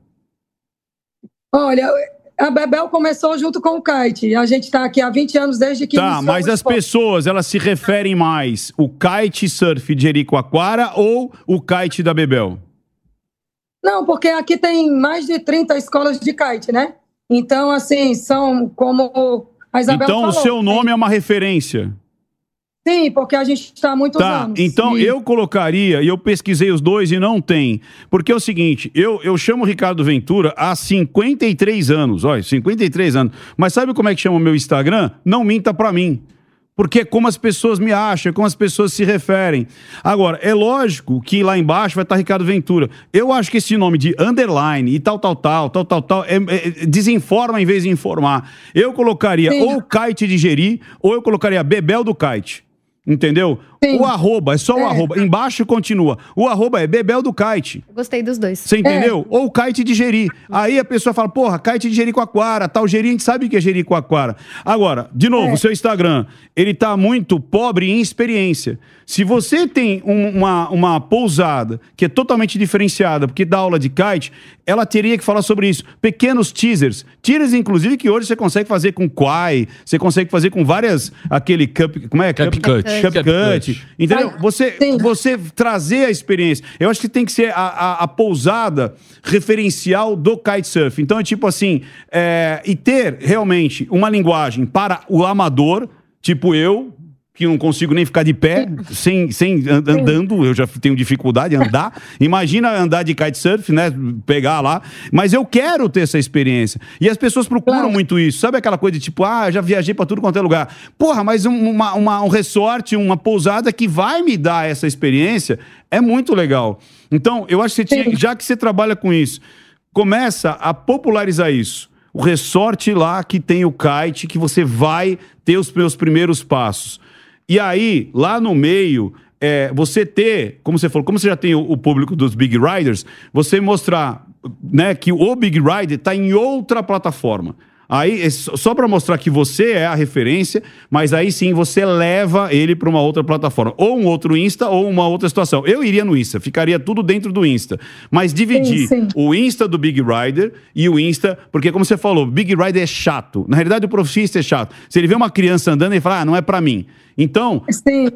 Olha, a Bebel começou junto com o kite. A gente está aqui há 20 anos desde que Tá, mas o as esporte. pessoas, elas se referem mais o kite surf de Jericoacoara ou o kite da Bebel? Não, porque aqui tem mais de 30 escolas de kite, né? Então, assim, são como a Isabel então o falou, seu nome é uma referência. Sim, porque a gente está há muitos Tá, anos. então E- eu colocaria, e eu pesquisei os dois e não tem. Porque é o seguinte, eu, eu chamo o Ricardo Ventura há 53 anos, olha, 53 anos. Mas sabe como é que chama o meu Instagram? Não minta pra mim. Porque é como as pessoas me acham, é como as pessoas se referem. Agora, é lógico que lá embaixo vai estar Ricardo Ventura. Eu acho que esse nome de underline e tal, tal, tal, tal, tal, tal, é- é- desinforma em vez de informar. Eu colocaria Sim. ou kite de Geri, ou eu colocaria Bebel do kite. Entendeu? Sim. O arroba, é só o É. arroba. Embaixo continua. O arroba é Bebel do kite. Gostei dos dois. Você entendeu? É. Ou o kite de Jeri. Aí a pessoa fala, porra, kite de Jericoacoara, tal Jeri, a gente sabe que é Jericoacoara. Agora, de novo, É. o seu Instagram, ele tá muito pobre em experiência. Se você tem um- uma, uma pousada que é totalmente diferenciada, porque dá aula de kite, ela teria que falar sobre isso. Pequenos teasers. Teasers, inclusive, que hoje você consegue fazer com Quai, você consegue fazer com várias, aquele cup, como é? Cup cut. CapCut, entendeu? Você, você trazer a experiência. Eu acho que tem que ser a, a, a pousada referencial do kitesurf. Então é tipo assim, é, e ter realmente uma linguagem para o amador, tipo eu, que não consigo nem ficar de pé, sem, sem an- andando, eu já tenho dificuldade em andar. Imagina andar de kitesurf, né? Pegar lá. Mas eu quero ter essa experiência. E as pessoas procuram muito isso. Sabe aquela coisa de tipo, ah, já viajei pra tudo quanto é lugar. Porra, mas um, uma- uma- um resort, uma pousada que vai me dar essa experiência é muito legal. Então, eu acho que você tinha, já que você trabalha com isso, começa a popularizar isso. O resort lá que tem o kite, que você vai ter os meus primeiros passos. E aí, lá no meio, é, você ter, como você falou, como você já tem o, o público dos Big Riders, você mostrar né, que o Big Rider está em outra plataforma. Aí, é só para mostrar que você é a referência, mas aí sim você leva ele para uma outra plataforma. Ou um outro Insta, ou uma outra situação. Eu iria no Insta, ficaria tudo dentro do Insta. Mas dividir Sim, sim. o Insta do Big Rider e o Insta, porque como você falou, Big Rider é chato. Na realidade, o profissa é chato. Se ele vê uma criança andando, ele fala, ah, não é pra mim. Então,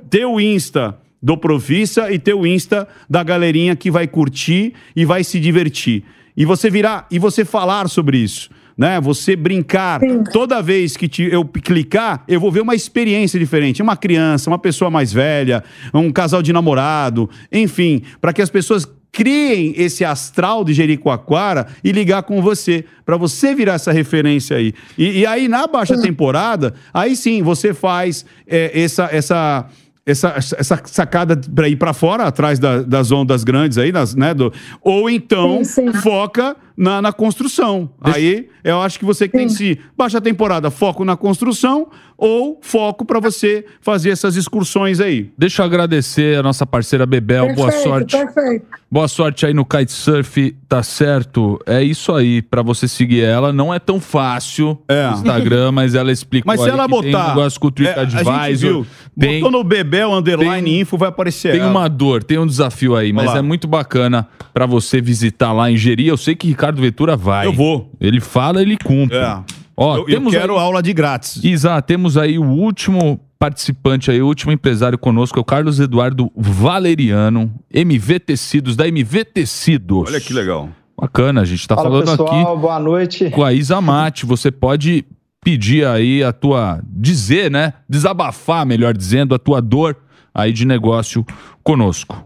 ter o Insta do Profissa e ter o Insta da galerinha que vai curtir e vai se divertir. E você virar, e você falar sobre isso. Né? Você brincar. Toda vez que te- eu clicar, eu vou ver uma experiência diferente. Uma criança, uma pessoa mais velha, um casal de namorado, enfim, para que as pessoas criem esse astral de Jericoacoara e ligar com você, para você virar essa referência aí. E, e aí, na baixa temporada, aí sim, você faz é, essa, essa, essa, essa sacada para ir para fora, atrás da- das ondas grandes aí, das, né? Do, ou então foca na, na construção. Aí eu acho que você tem que se. Baixa temporada, foco na construção ou foco para você fazer essas excursões aí. Deixa eu agradecer a nossa parceira Bebel. Boa Perfeito, sorte. Perfeito. Boa sorte aí no kitesurf, tá certo? É isso aí, pra você seguir ela. Não é tão fácil no Instagram, mas ela explicou Mas se ela que tem um botar. negócio com o Trick é, Advisor. viu, tem, botou no Bebel Underline Info, vai aparecer. tem ela. uma dor, tem um desafio aí, mas lá. é muito bacana pra você visitar lá em Jeri. Eu sei que Ricardo Ventura vai. Eu vou. Ele fala, ele cumpre. É. Ó, eu, eu temos quero aí- aula de grátis. Exato, temos aí o último participante aí, o último empresário conosco, é o Carlos Eduardo Valeriano, MV Tecidos, da MV Tecidos. Olha que legal. Bacana, a gente tá Fala falando pessoal, aqui boa noite. com a Isa Mate. Você pode pedir aí a tua. dizer, né? Desabafar, melhor dizendo, a tua dor aí de negócio conosco.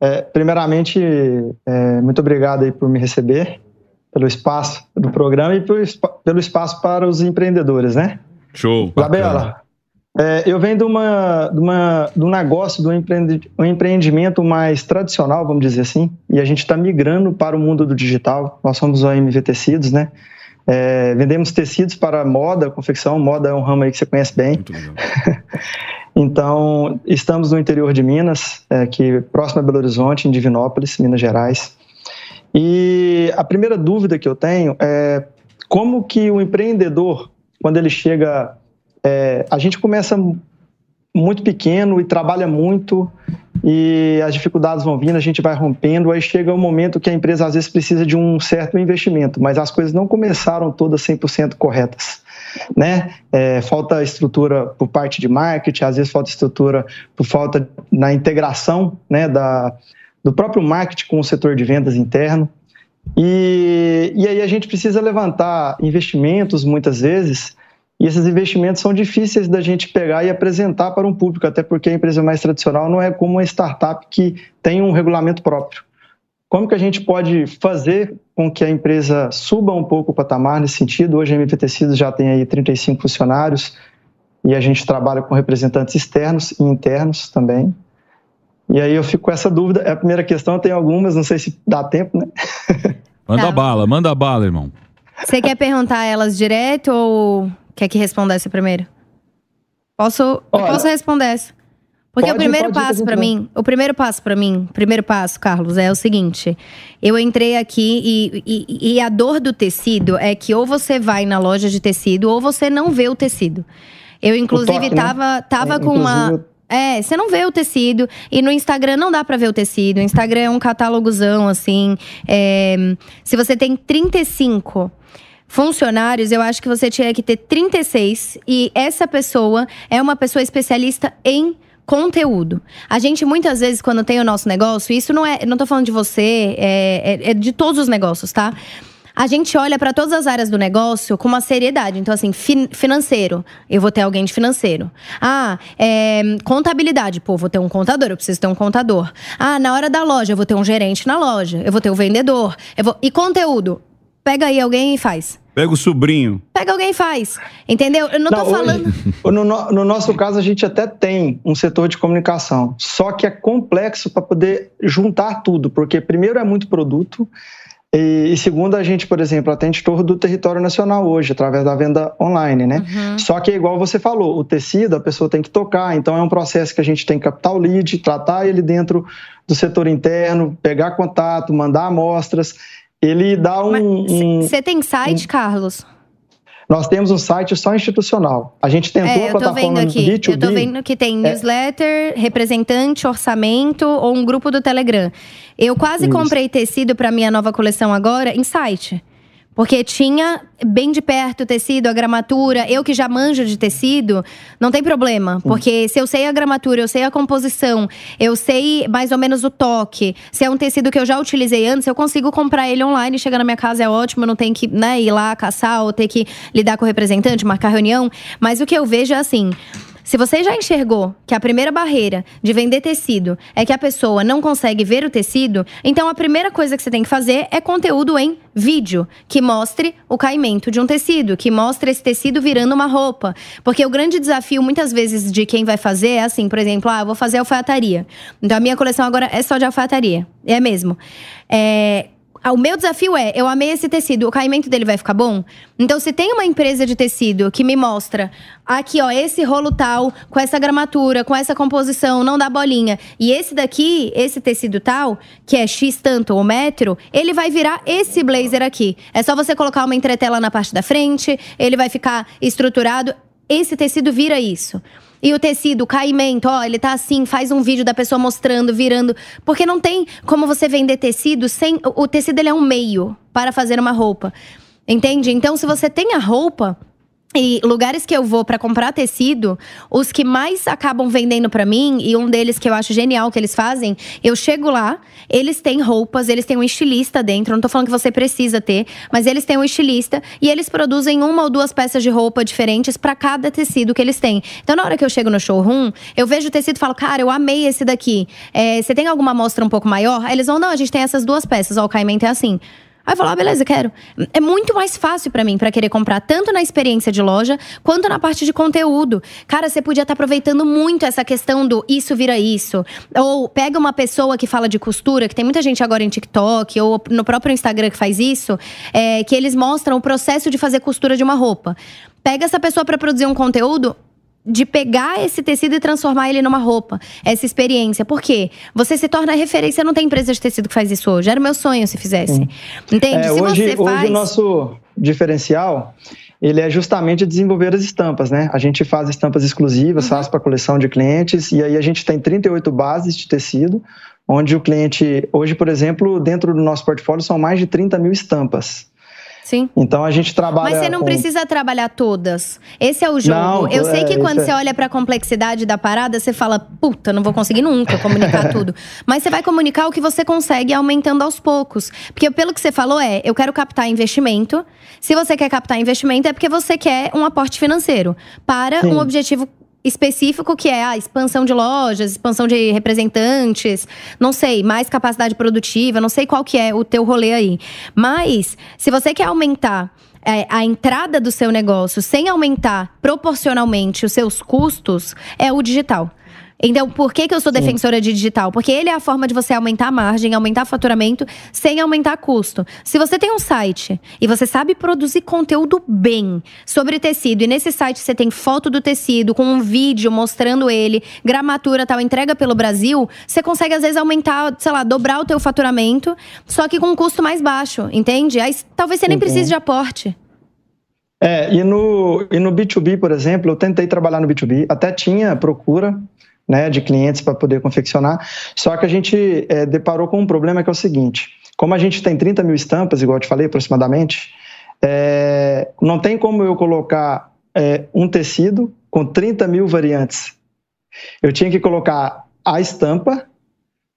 É, primeiramente, é, muito obrigado aí por me receber, pelo espaço do programa e pelo, pelo espaço para os empreendedores, né? Show. Isabela, é, eu venho de, uma, de, uma, de um negócio, de um, empreende- um empreendimento mais tradicional, vamos dizer assim, e a gente está migrando para o mundo do digital. Nós somos a MV Tecidos, né? É, vendemos tecidos para moda, confecção. Moda é um ramo aí que você conhece bem. Então, estamos no interior de Minas, é, que próximo a Belo Horizonte, em Divinópolis, Minas Gerais. E a primeira dúvida que eu tenho é como que o empreendedor, quando ele chega, é, a gente começa muito pequeno e trabalha muito e as dificuldades vão vindo, a gente vai rompendo, aí chega um momento que a empresa às vezes precisa de um certo investimento, mas as coisas não começaram todas 100% corretas, né? É, falta estrutura por parte de marketing, às vezes falta estrutura por falta na integração, né, da, do próprio marketing com o setor de vendas interno. E, e aí a gente precisa levantar investimentos muitas vezes, e esses investimentos são difíceis da gente pegar e apresentar para um público, até porque a empresa mais tradicional não é como uma startup que tem um regulamento próprio. Como que a gente pode fazer com que a empresa suba um pouco o patamar nesse sentido? Hoje a MV Tecidos já tem aí 35 funcionários e a gente trabalha com representantes externos e internos também. E aí eu fico com essa dúvida. É a primeira questão, eu tenho algumas, não sei se dá tempo, né? Manda Tá. bala, manda bala, irmão. Você quer perguntar elas direto ou quer que responda essa primeiro? Posso, eu Olha, posso responder essa. Porque pode- o primeiro passo pra responder. mim, o primeiro passo pra mim, primeiro passo, Carlos, é o seguinte: eu entrei aqui e, e, e a dor do tecido é que ou você vai na loja de tecido ou você não vê o tecido. Eu, inclusive, toque, né? tava, tava É, com uma. É, você não vê o tecido. E no Instagram não dá pra ver o tecido. O Instagram é um catálogozão, assim. É, se você tem 35, funcionários, eu acho que você tinha que ter 36 e essa pessoa é uma pessoa especialista em conteúdo. A gente muitas vezes quando tem o nosso negócio, isso não é, não tô falando de você, é, é, é de todos os negócios, tá? a gente olha para todas as áreas do negócio com uma seriedade. Então, assim, fin financeiro, eu vou ter alguém de financeiro. Ah, é, contabilidade, pô, vou ter um contador, eu preciso ter um contador. Ah, na hora da loja, eu vou ter um gerente na loja, eu vou ter o um vendedor. Vou... E conteúdo, pega aí alguém e faz. Pega o sobrinho. Pega alguém e faz. Entendeu? Eu não, não tô falando. Hoje, no, no, nosso caso, a gente até tem um setor de comunicação. Só que é complexo para poder juntar tudo, porque primeiro é muito produto. E, e, segundo, a gente, por exemplo, atende todo o território nacional hoje, através da venda online, né? Uhum. Só que, igual você falou, o tecido a pessoa tem que tocar, então é um processo que a gente tem que captar o lead, tratar ele dentro do setor interno, pegar contato, mandar amostras. Ele dá um. Você tem site, um, Carlos? Nós temos um site só institucional. A gente tentou é, a plataforma aqui, B2B. Eu tô vendo que tem é. newsletter, representante, orçamento ou um grupo do Telegram. Eu quase Isso. comprei tecido para minha nova coleção agora em site. Porque tinha bem de perto o tecido, a gramatura. Eu que já manjo de tecido, não tem problema. Porque se eu sei a gramatura, eu sei a composição, eu sei mais ou menos o toque. Se é um tecido que eu já utilizei antes, eu consigo comprar ele online, chegar na minha casa é ótimo, eu não tenho que né, ir lá caçar ou ter que lidar com o representante, marcar reunião. Mas o que eu vejo é assim. Se você já enxergou que a primeira barreira de vender tecido é que a pessoa não consegue ver o tecido, então a primeira coisa que você tem que fazer é conteúdo em vídeo que mostre o caimento de um tecido, que mostre esse tecido virando uma roupa. Porque o grande desafio, muitas vezes, de quem vai fazer é assim, por exemplo, ah, vou fazer alfaiataria. Então a minha coleção agora é só de alfaiataria. É mesmo. É, o meu desafio é, eu amei esse tecido, o caimento dele vai ficar bom? Então, se tem uma empresa de tecido que me mostra aqui, ó, esse rolo tal, com essa gramatura, com essa composição, não dá bolinha, e esse daqui, esse tecido tal, que é X tanto ou metro, ele vai virar esse blazer aqui. É só você colocar uma entretela na parte da frente, ele vai ficar estruturado. Esse tecido vira isso. E o tecido, o caimento, ó, ele tá assim, faz um vídeo da pessoa mostrando, virando. Porque não tem como você vender tecido sem. O tecido ele é um meio para fazer uma roupa. Entende? Então, se você tem a roupa, e lugares que eu vou para comprar tecido, os que mais acabam vendendo para mim, e um deles que eu acho genial que eles fazem, eu chego lá, eles têm roupas, eles têm um estilista dentro. Não tô falando que você precisa ter, mas eles têm um estilista e eles produzem uma ou duas peças de roupa diferentes para cada tecido que eles têm. Então, na hora que eu chego no showroom, eu vejo o tecido e falo, cara, eu amei esse daqui. É, você tem alguma amostra um pouco maior? Aí eles vão, não, a gente tem essas duas peças, ó, o caimento é assim. Aí eu falo, ah, beleza, quero. É muito mais fácil para mim para querer comprar tanto na experiência de loja quanto na parte de conteúdo. Cara, você podia estar tá aproveitando muito essa questão do isso vira isso. Ou pega uma pessoa que fala de costura, que tem muita gente agora em TikTok ou no próprio Instagram que faz isso, é, que eles mostram o processo de fazer costura de uma roupa. Pega essa pessoa para produzir um conteúdo, de pegar esse tecido e transformar ele numa roupa. Essa experiência. Por quê? Você se torna referência. Não tem empresa de tecido que faz isso hoje. Era o meu sonho se fizesse. Sim. Entende? É, se hoje, você faz... hoje o nosso diferencial ele é justamente desenvolver as estampas, né? A gente faz estampas exclusivas, uhum. faz para coleção de clientes, e aí a gente tem 38 bases de tecido, onde o cliente, hoje, por exemplo, dentro do nosso portfólio são mais de 30 mil estampas. Sim. Então a gente trabalha. Mas você não com... precisa trabalhar todas. Esse é o jogo. Não, eu sei que é, quando você é... olha para a complexidade da parada, você fala, puta, não vou conseguir nunca comunicar tudo. Mas você vai comunicar o que você consegue aumentando aos poucos. Porque pelo que você falou é, eu quero captar investimento. Se você quer captar investimento, é porque você quer um aporte financeiro para Sim. um objetivo específico que é a expansão de lojas, expansão de representantes, não sei, mais capacidade produtiva, não sei qual que é o teu rolê aí. Mas se você quer aumentar é, a entrada do seu negócio sem aumentar proporcionalmente os seus custos, é o digital. Então, por que, que eu sou Sim. defensora de digital? Porque ele é a forma de você aumentar a margem, aumentar faturamento, sem aumentar custo. Se você tem um site e você sabe produzir conteúdo bem sobre tecido, e nesse site você tem foto do tecido, com um vídeo mostrando ele, gramatura tal, entrega pelo Brasil, você consegue às vezes aumentar, sei lá, dobrar o teu faturamento, só que com um custo mais baixo, entende? Aí talvez você nem precise de aporte. É, e no, e no B2B, por exemplo, eu tentei trabalhar no B2B, até tinha procura, né, de clientes para poder confeccionar. Só que a gente é, deparou com um problema que é o seguinte: como a gente tem 30 mil estampas, igual eu te falei, aproximadamente, É, não tem como eu colocar é, um tecido com 30 mil variantes. Eu tinha que colocar a estampa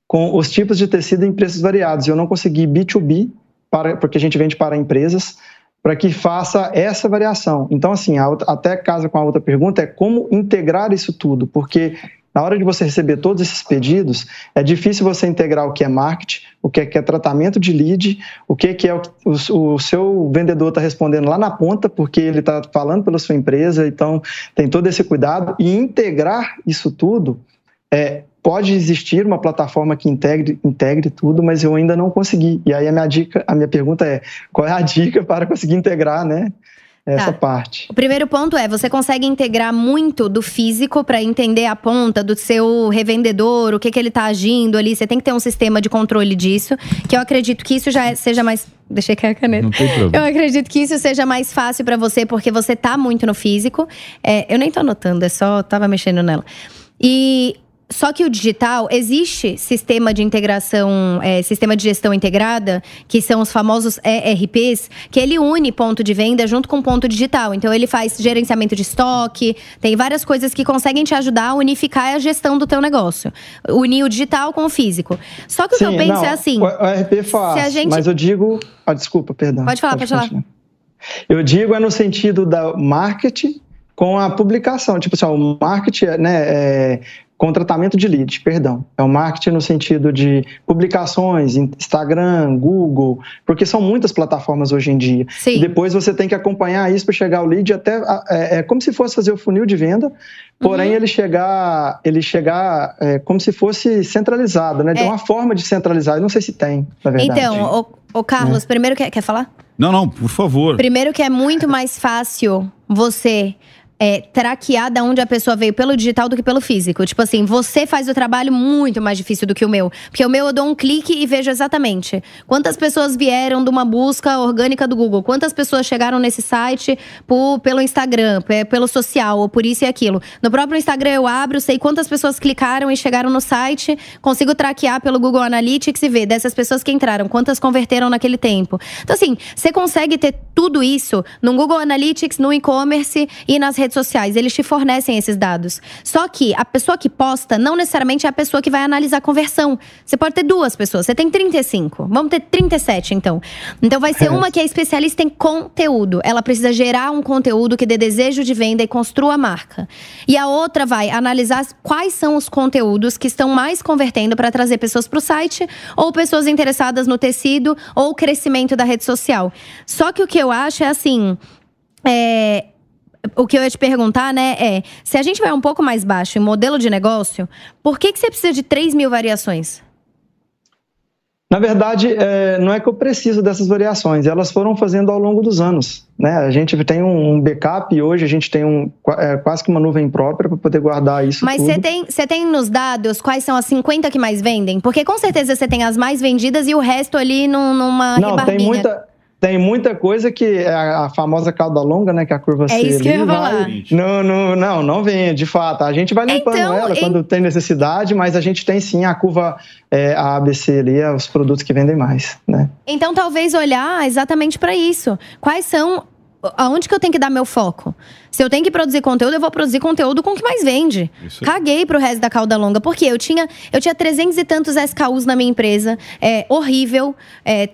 com os tipos de tecido em preços variados. Eu não consegui B2B, para, porque a gente vende para empresas, para que faça essa variação. Então, assim, até casa com a outra pergunta é como integrar isso tudo, porque na hora de você receber todos esses pedidos, é difícil você integrar o que é marketing, o que é, que é tratamento de lead, o que é, que é o, o, o seu vendedor está respondendo lá na ponta, porque ele está falando pela sua empresa, então tem todo esse cuidado. E integrar isso tudo, é, pode existir uma plataforma que integre, integre tudo, mas eu ainda não consegui. E aí a minha dica, a minha pergunta é, qual é a dica para conseguir integrar, né? Essa tá. parte. O primeiro ponto é, você consegue integrar muito do físico para entender a ponta do seu revendedor, o que, que ele está agindo ali. Você tem que ter um sistema de controle disso, que eu acredito que isso já é, seja mais Deixei cair a caneta. Não tem problema. Eu acredito que isso seja mais fácil para você, porque você tá muito no físico. É, eu nem tô anotando, é só tava mexendo nela. E só que o digital, existe sistema de integração, é, sistema de gestão integrada, que são os famosos ERPs, que ele une ponto de venda junto com ponto digital. Então, ele faz gerenciamento de estoque, tem várias coisas que conseguem te ajudar a unificar a gestão do teu negócio. Unir o digital com o físico. Só que Sim, o que eu penso não, é assim… O ERP faz, gente... mas eu digo… Ah, desculpa, perdão. Pode falar, pode, pode falar. Eu digo é no sentido da marketing com a publicação. Tipo assim, o marketing, né, é, com tratamento de lead, perdão. É o marketing no sentido de publicações, Instagram, Google, porque são muitas plataformas hoje em dia. Sim. E depois você tem que acompanhar isso para chegar ao lead até é, é, como se fosse fazer o funil de venda, porém uhum. ele chegar, ele chegar é, como se fosse centralizado, né? De é. uma forma de centralizar. Eu não sei se tem, na verdade. Então, o, o Carlos, é. primeiro quer, quer falar? Não, não, por favor. Primeiro que é muito mais fácil você é, traquear da onde a pessoa veio pelo digital do que pelo físico. Tipo assim, você faz o trabalho muito mais difícil do que o meu. Porque o meu eu dou um clique e vejo exatamente quantas pessoas vieram de uma busca orgânica do Google, quantas pessoas chegaram nesse site por, pelo Instagram, pelo social, ou por isso e aquilo. No próprio Instagram eu abro, sei quantas pessoas clicaram e chegaram no site, consigo traquear pelo Google Analytics e ver dessas pessoas que entraram, quantas converteram naquele tempo. Então, assim, você consegue ter tudo isso no Google Analytics, no e-commerce e nas redes redes sociais, eles te fornecem esses dados. Só que a pessoa que posta não necessariamente é a pessoa que vai analisar a conversão. Você pode ter duas pessoas, você tem 35. Vamos ter 37, então. Então vai ser uma que é especialista em conteúdo. Ela precisa gerar um conteúdo que dê desejo de venda e construa a marca. E a outra vai analisar quais são os conteúdos que estão mais convertendo para trazer pessoas para o site ou pessoas interessadas no tecido ou crescimento da rede social. Só que o que eu acho é assim. É, o que eu ia te perguntar, né, é: se a gente vai um pouco mais baixo em modelo de negócio, por que, que você precisa de 3 mil variações? Na verdade, é, não é que eu preciso dessas variações, elas foram fazendo ao longo dos anos. Né? A gente tem um backup e hoje a gente tem um, é, quase que uma nuvem própria para poder guardar isso. Mas você tem, tem nos dados quais são as 50 que mais vendem? Porque com certeza você tem as mais vendidas e o resto ali num, numa Não, tem muita, tem muita coisa que é a, famosa cauda longa, né? Que é a curva C. É isso que eu ia falar. Não, não, não, não vem, de fato. A gente vai limpando então, ela quando tem necessidade, mas a gente tem sim a curva é, a ABC ali, é os produtos que vendem mais, né? Então talvez olhar exatamente para isso. Quais são aonde que eu tenho que dar meu foco? Se eu tenho que produzir conteúdo, eu vou produzir conteúdo com o que mais vende. Isso. Caguei pro resto da cauda longa. Porque eu tinha, eu tinha 300 e tantos SKUs na minha empresa. É horrível. É,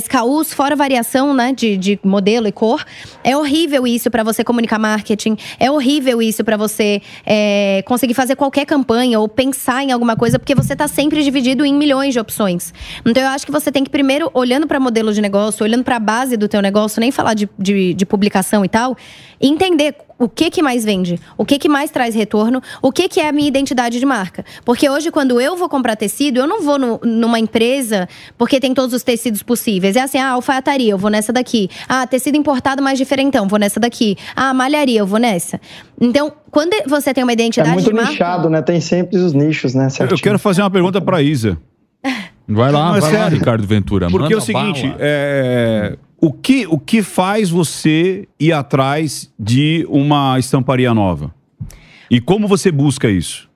SKUs fora variação, né? De, de modelo e cor. É horrível isso para você comunicar marketing. É horrível isso para você é, conseguir fazer qualquer campanha ou pensar em alguma coisa, porque você tá sempre dividido em milhões de opções. Então eu acho que você tem que primeiro, olhando para modelo de negócio, olhando para a base do teu negócio, nem falar de, de, de publicação e tal, entender o que que mais vende, o que que mais traz retorno, o que que é a minha identidade de marca. Porque hoje, quando eu vou comprar tecido, eu não vou no, numa empresa porque tem todos os tecidos possíveis. É assim, ah, alfaiataria, eu vou nessa daqui. Ah, tecido importado mais diferentão, vou nessa daqui. Ah, malharia, eu vou nessa. Então, quando você tem uma identidade é muito de marca... nichado, né? Tem sempre os nichos, né? Certinho. Eu quero fazer uma pergunta para Isa. Vai lá, vai lá, Ricardo Ventura. Porque é o seguinte, é o que, o que faz você ir atrás de uma estamparia nova? E como você busca isso?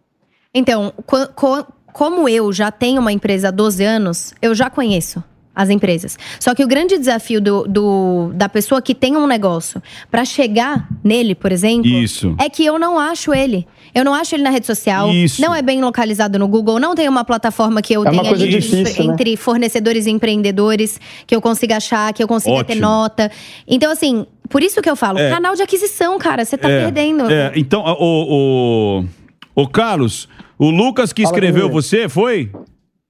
Então, co co como eu já tenho uma empresa há 12 anos, eu já conheço as empresas. Só que o grande desafio do, do- da pessoa que tem um negócio pra chegar nele, por exemplo, Isso. é que eu não acho ele. Eu não acho ele na rede social. Isso. Não é bem localizado no Google. Não tem uma plataforma que eu É tenha ali difícil, né? entre fornecedores e empreendedores que eu consiga achar, que eu consiga ter Ótimo. nota. Então, assim, por isso que eu falo, É. canal de aquisição, cara, você tá É, perdendo. é, então, o, o, o Carlos, o Lucas que Fala escreveu você, foi?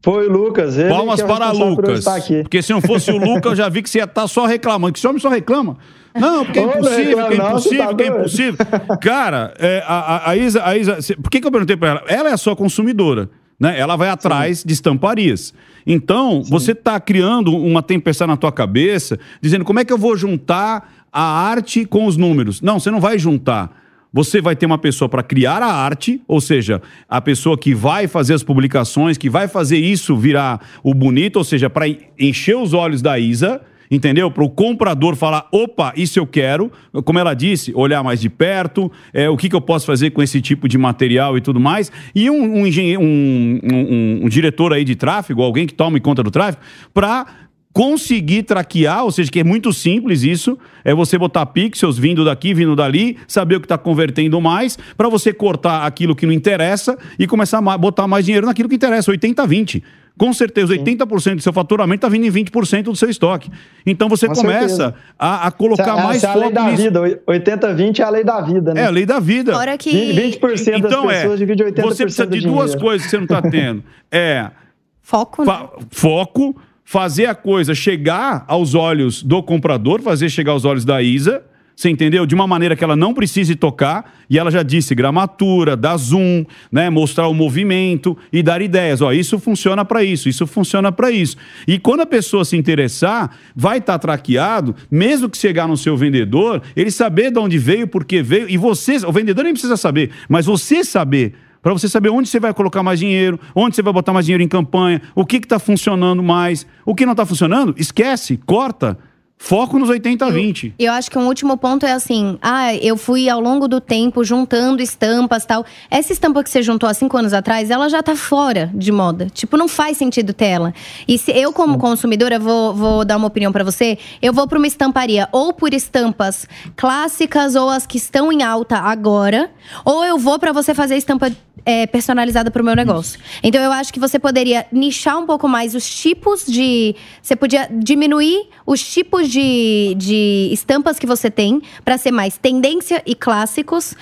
Foi o Lucas. Ele Palmas é o para por Lucas. aqui. Porque se não fosse o Lucas, eu já vi que você ia estar só reclamando. Que esse homem só reclama. Não, porque é impossível, reclama que é impossível, tá que é impossível. Cara, é, a, a- Isa, a Isa por que, que eu perguntei pra ela? Ela é a sua consumidora, né? Ela vai atrás de estamparias. Então, você tá criando uma tempestade na tua cabeça, dizendo como é que eu vou juntar a arte com os números. Não, você não vai juntar. Você vai ter uma pessoa para criar a arte, ou seja, a pessoa que vai fazer as publicações, que vai fazer isso virar o bonito, ou seja, para encher os olhos da Isa, entendeu? Para o comprador falar, opa, isso eu quero. Como ela disse, olhar mais de perto, é, o que, que eu posso fazer com esse tipo de material e tudo mais. E um, um, um- um diretor aí de tráfego, alguém que tome conta do tráfego, para conseguir traquear, ou seja, que é muito simples isso, é você botar pixels vindo daqui, vindo dali, saber o que está convertendo mais, para você cortar aquilo que não interessa e começar a botar mais dinheiro naquilo que interessa, 80-20. Com certeza, 80% do seu faturamento está vindo em 20% do seu estoque. Então você Com começa a, a colocar Essa- mais é a lei foco da nisso. vida. 80-20 é a lei da vida, né? É a lei da vida. Fora que. 20%, 20% das Então é, pessoas divide 80% você precisa de duas dinheiro. coisas que você não está tendo. É Foco, né? Foco, fazer a coisa chegar aos olhos do comprador, fazer chegar aos olhos da Isa, você entendeu? De uma maneira que ela não precise tocar, e ela já disse gramatura, dar zoom, né, mostrar o movimento e dar ideias. Ó, isso funciona para isso, isso funciona para isso. E quando a pessoa se interessar, vai estar traqueado, mesmo que chegar no seu vendedor, ele saber de onde veio, por que veio, e você, o vendedor nem precisa saber, mas você saber para você saber onde você vai colocar mais dinheiro, onde você vai botar mais dinheiro em campanha, o que está funcionando mais, o que não está funcionando, esquece, corta. Foco nos 80 a 20. Eu acho que um último ponto é assim: ah, eu fui ao longo do tempo juntando estampas tal. Essa estampa que você juntou há cinco anos atrás, ela já tá fora de moda. Tipo, não faz sentido ter ela. E se eu, como consumidora, vou, vou dar uma opinião pra você, eu vou pra uma estamparia ou por estampas clássicas ou as que estão em alta agora, ou eu vou pra você fazer estampa é, personalizada pro meu negócio. Então eu acho que você poderia nichar um pouco mais os tipos de. Você podia diminuir os tipos de, de estampas que você tem pra ser mais tendência e clássicos.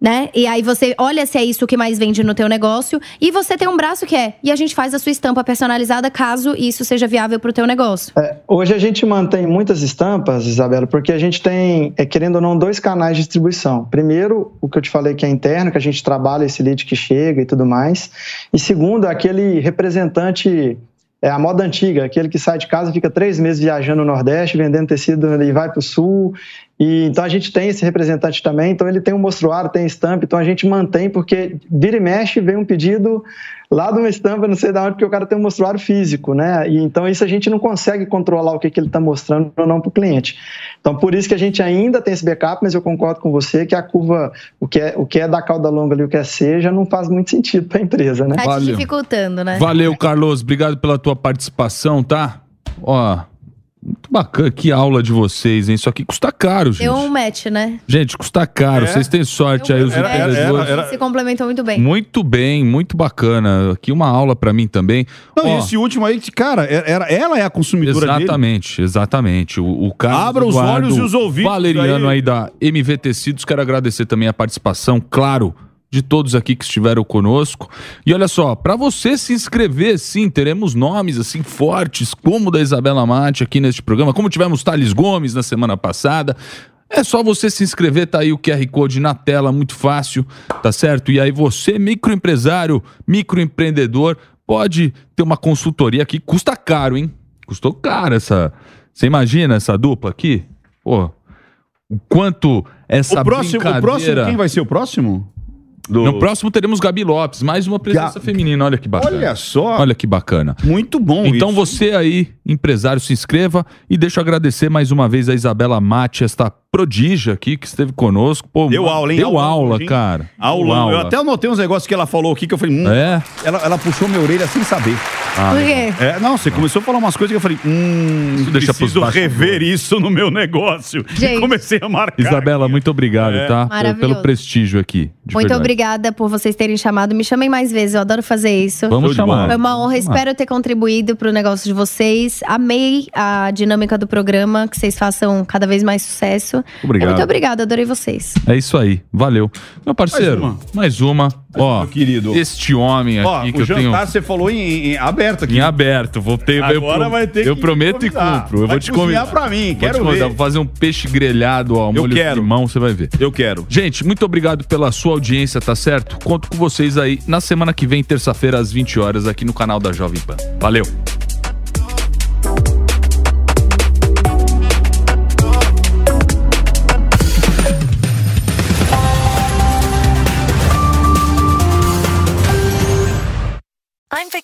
Né? E aí você olha se é isso que mais vende no teu negócio e você tem um braço que é e a gente faz a sua estampa personalizada caso isso seja viável pro teu negócio. Hoje a gente mantém muitas estampas, Isabela, porque a gente tem, é, querendo ou não, dois canais de distribuição. Primeiro, o que eu te falei que é interno, que a gente trabalha esse lead que chega e tudo mais. E segundo, aquele representante, é a moda antiga, aquele que sai de casa, fica três meses viajando no Nordeste, vendendo tecido e vai para o Sul. E, então a gente tem esse representante também, então ele tem um mostruário, tem estampa, então a gente mantém, porque vira e mexe, vem um pedido lá de uma estampa, não sei de onde, porque o cara tem um mostruário físico, né? E então isso a gente não consegue controlar o que, que ele está mostrando ou não para o cliente. Então por isso que a gente ainda tem esse backup, mas eu concordo com você que a curva, o que é, o que é da cauda longa ali, o que é seja, não faz muito sentido para a empresa, né? Tá dificultando, né? Valeu, Carlos. Obrigado pela tua participação, tá? Ó, bacana. Que aula de vocês, hein? Isso aqui custa caro, gente. Deu um match, né? Gente, custa caro. É? Vocês têm sorte aí, os Era- era- era- Se complementou muito bem. Muito bem, muito bacana. Aqui uma aula pra mim também. Não, Ó, e esse último aí, cara, era, ela é a consumidora dele. Exatamente, exatamente. O, o Carlos Abra os Eduardo olhos e os ouvidos Valeriano aí. aí da MV Tecidos, quero agradecer também a participação, claro, de todos aqui que estiveram conosco. E olha só, para você se inscrever, sim, teremos nomes assim fortes, como o da Isabela Mate aqui neste programa, como tivemos Thales Gomes na semana passada. É só você se inscrever, tá aí o QR Code na tela, muito fácil, tá certo? E aí você, microempresário, microempreendedor, pode ter uma consultoria aqui, custa caro, hein? Custou caro essa. Você imagina essa dupla aqui? Pô, o quanto essa O próximo, o brincadeira... próximo, quem vai ser o próximo? Do- No próximo teremos Gabi Lopes, mais uma presença Ga- feminina, olha que bacana. Olha só, Olha que bacana. muito bom Então isso. você aí, empresário, se inscreva e deixa eu agradecer mais uma vez a Isabela Mate, esta prodígia aqui que esteve conosco. Pô, Deu aula, hein? Deu Aula aula, cara. Aulão. Deu Eu até anotei uns negócios que ela falou aqui que eu falei, hum, É? ela, ela puxou minha orelha sem saber. Ah, Por quê? É, não, você começou a falar umas coisas que eu falei, hum, Isso deixa preciso rever isso no meu negócio. Gente. Comecei a marcar. Isabela, muito obrigado, É. tá? Pelo- Maravilhoso. Pelo prestígio aqui. Muito verdade. obrigada por vocês terem chamado. Me chamem mais vezes, eu adoro fazer isso. Vamos chamar. Foi uma honra, espero ter contribuído para o negócio de vocês. Amei a dinâmica do programa, que vocês façam cada vez mais sucesso. Obrigado. Muito obrigada, adorei vocês. É isso aí, valeu. Meu parceiro, Mais uma. mais uma. Ó, meu querido. este homem Ó, aqui que o eu jantar tenho você falou em, em aberto aqui. em aberto. Vou ter, eu, Agora pro- vai ter eu que prometo e cumpro. Eu Vai vou te convidar. pra mim, Vou te quero convidar, ver. Vou fazer um peixe grelhado ao Eu molho de limão, você vai ver. Eu quero. Gente, muito obrigado pela sua audiência, tá certo? Conto com vocês aí na semana que vem, terça-feira, às 20 horas, aqui no canal da Jovem Pan. Valeu!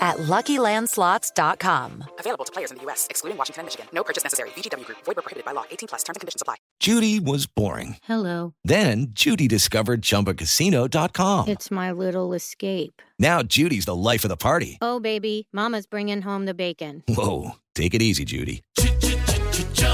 at LuckyLandSlots.com. Available to players in the U.S., excluding Washington and Michigan. No purchase necessary. VGW Group. Void where prohibited by law. 18 plus. Terms and conditions apply. Judy was boring. Hello. Then Judy discovered ChumbaCasino.com. It's my little escape. Now Judy's the life of the party. Oh, baby, Mama's bringing home the bacon. Whoa, take it easy, Judy.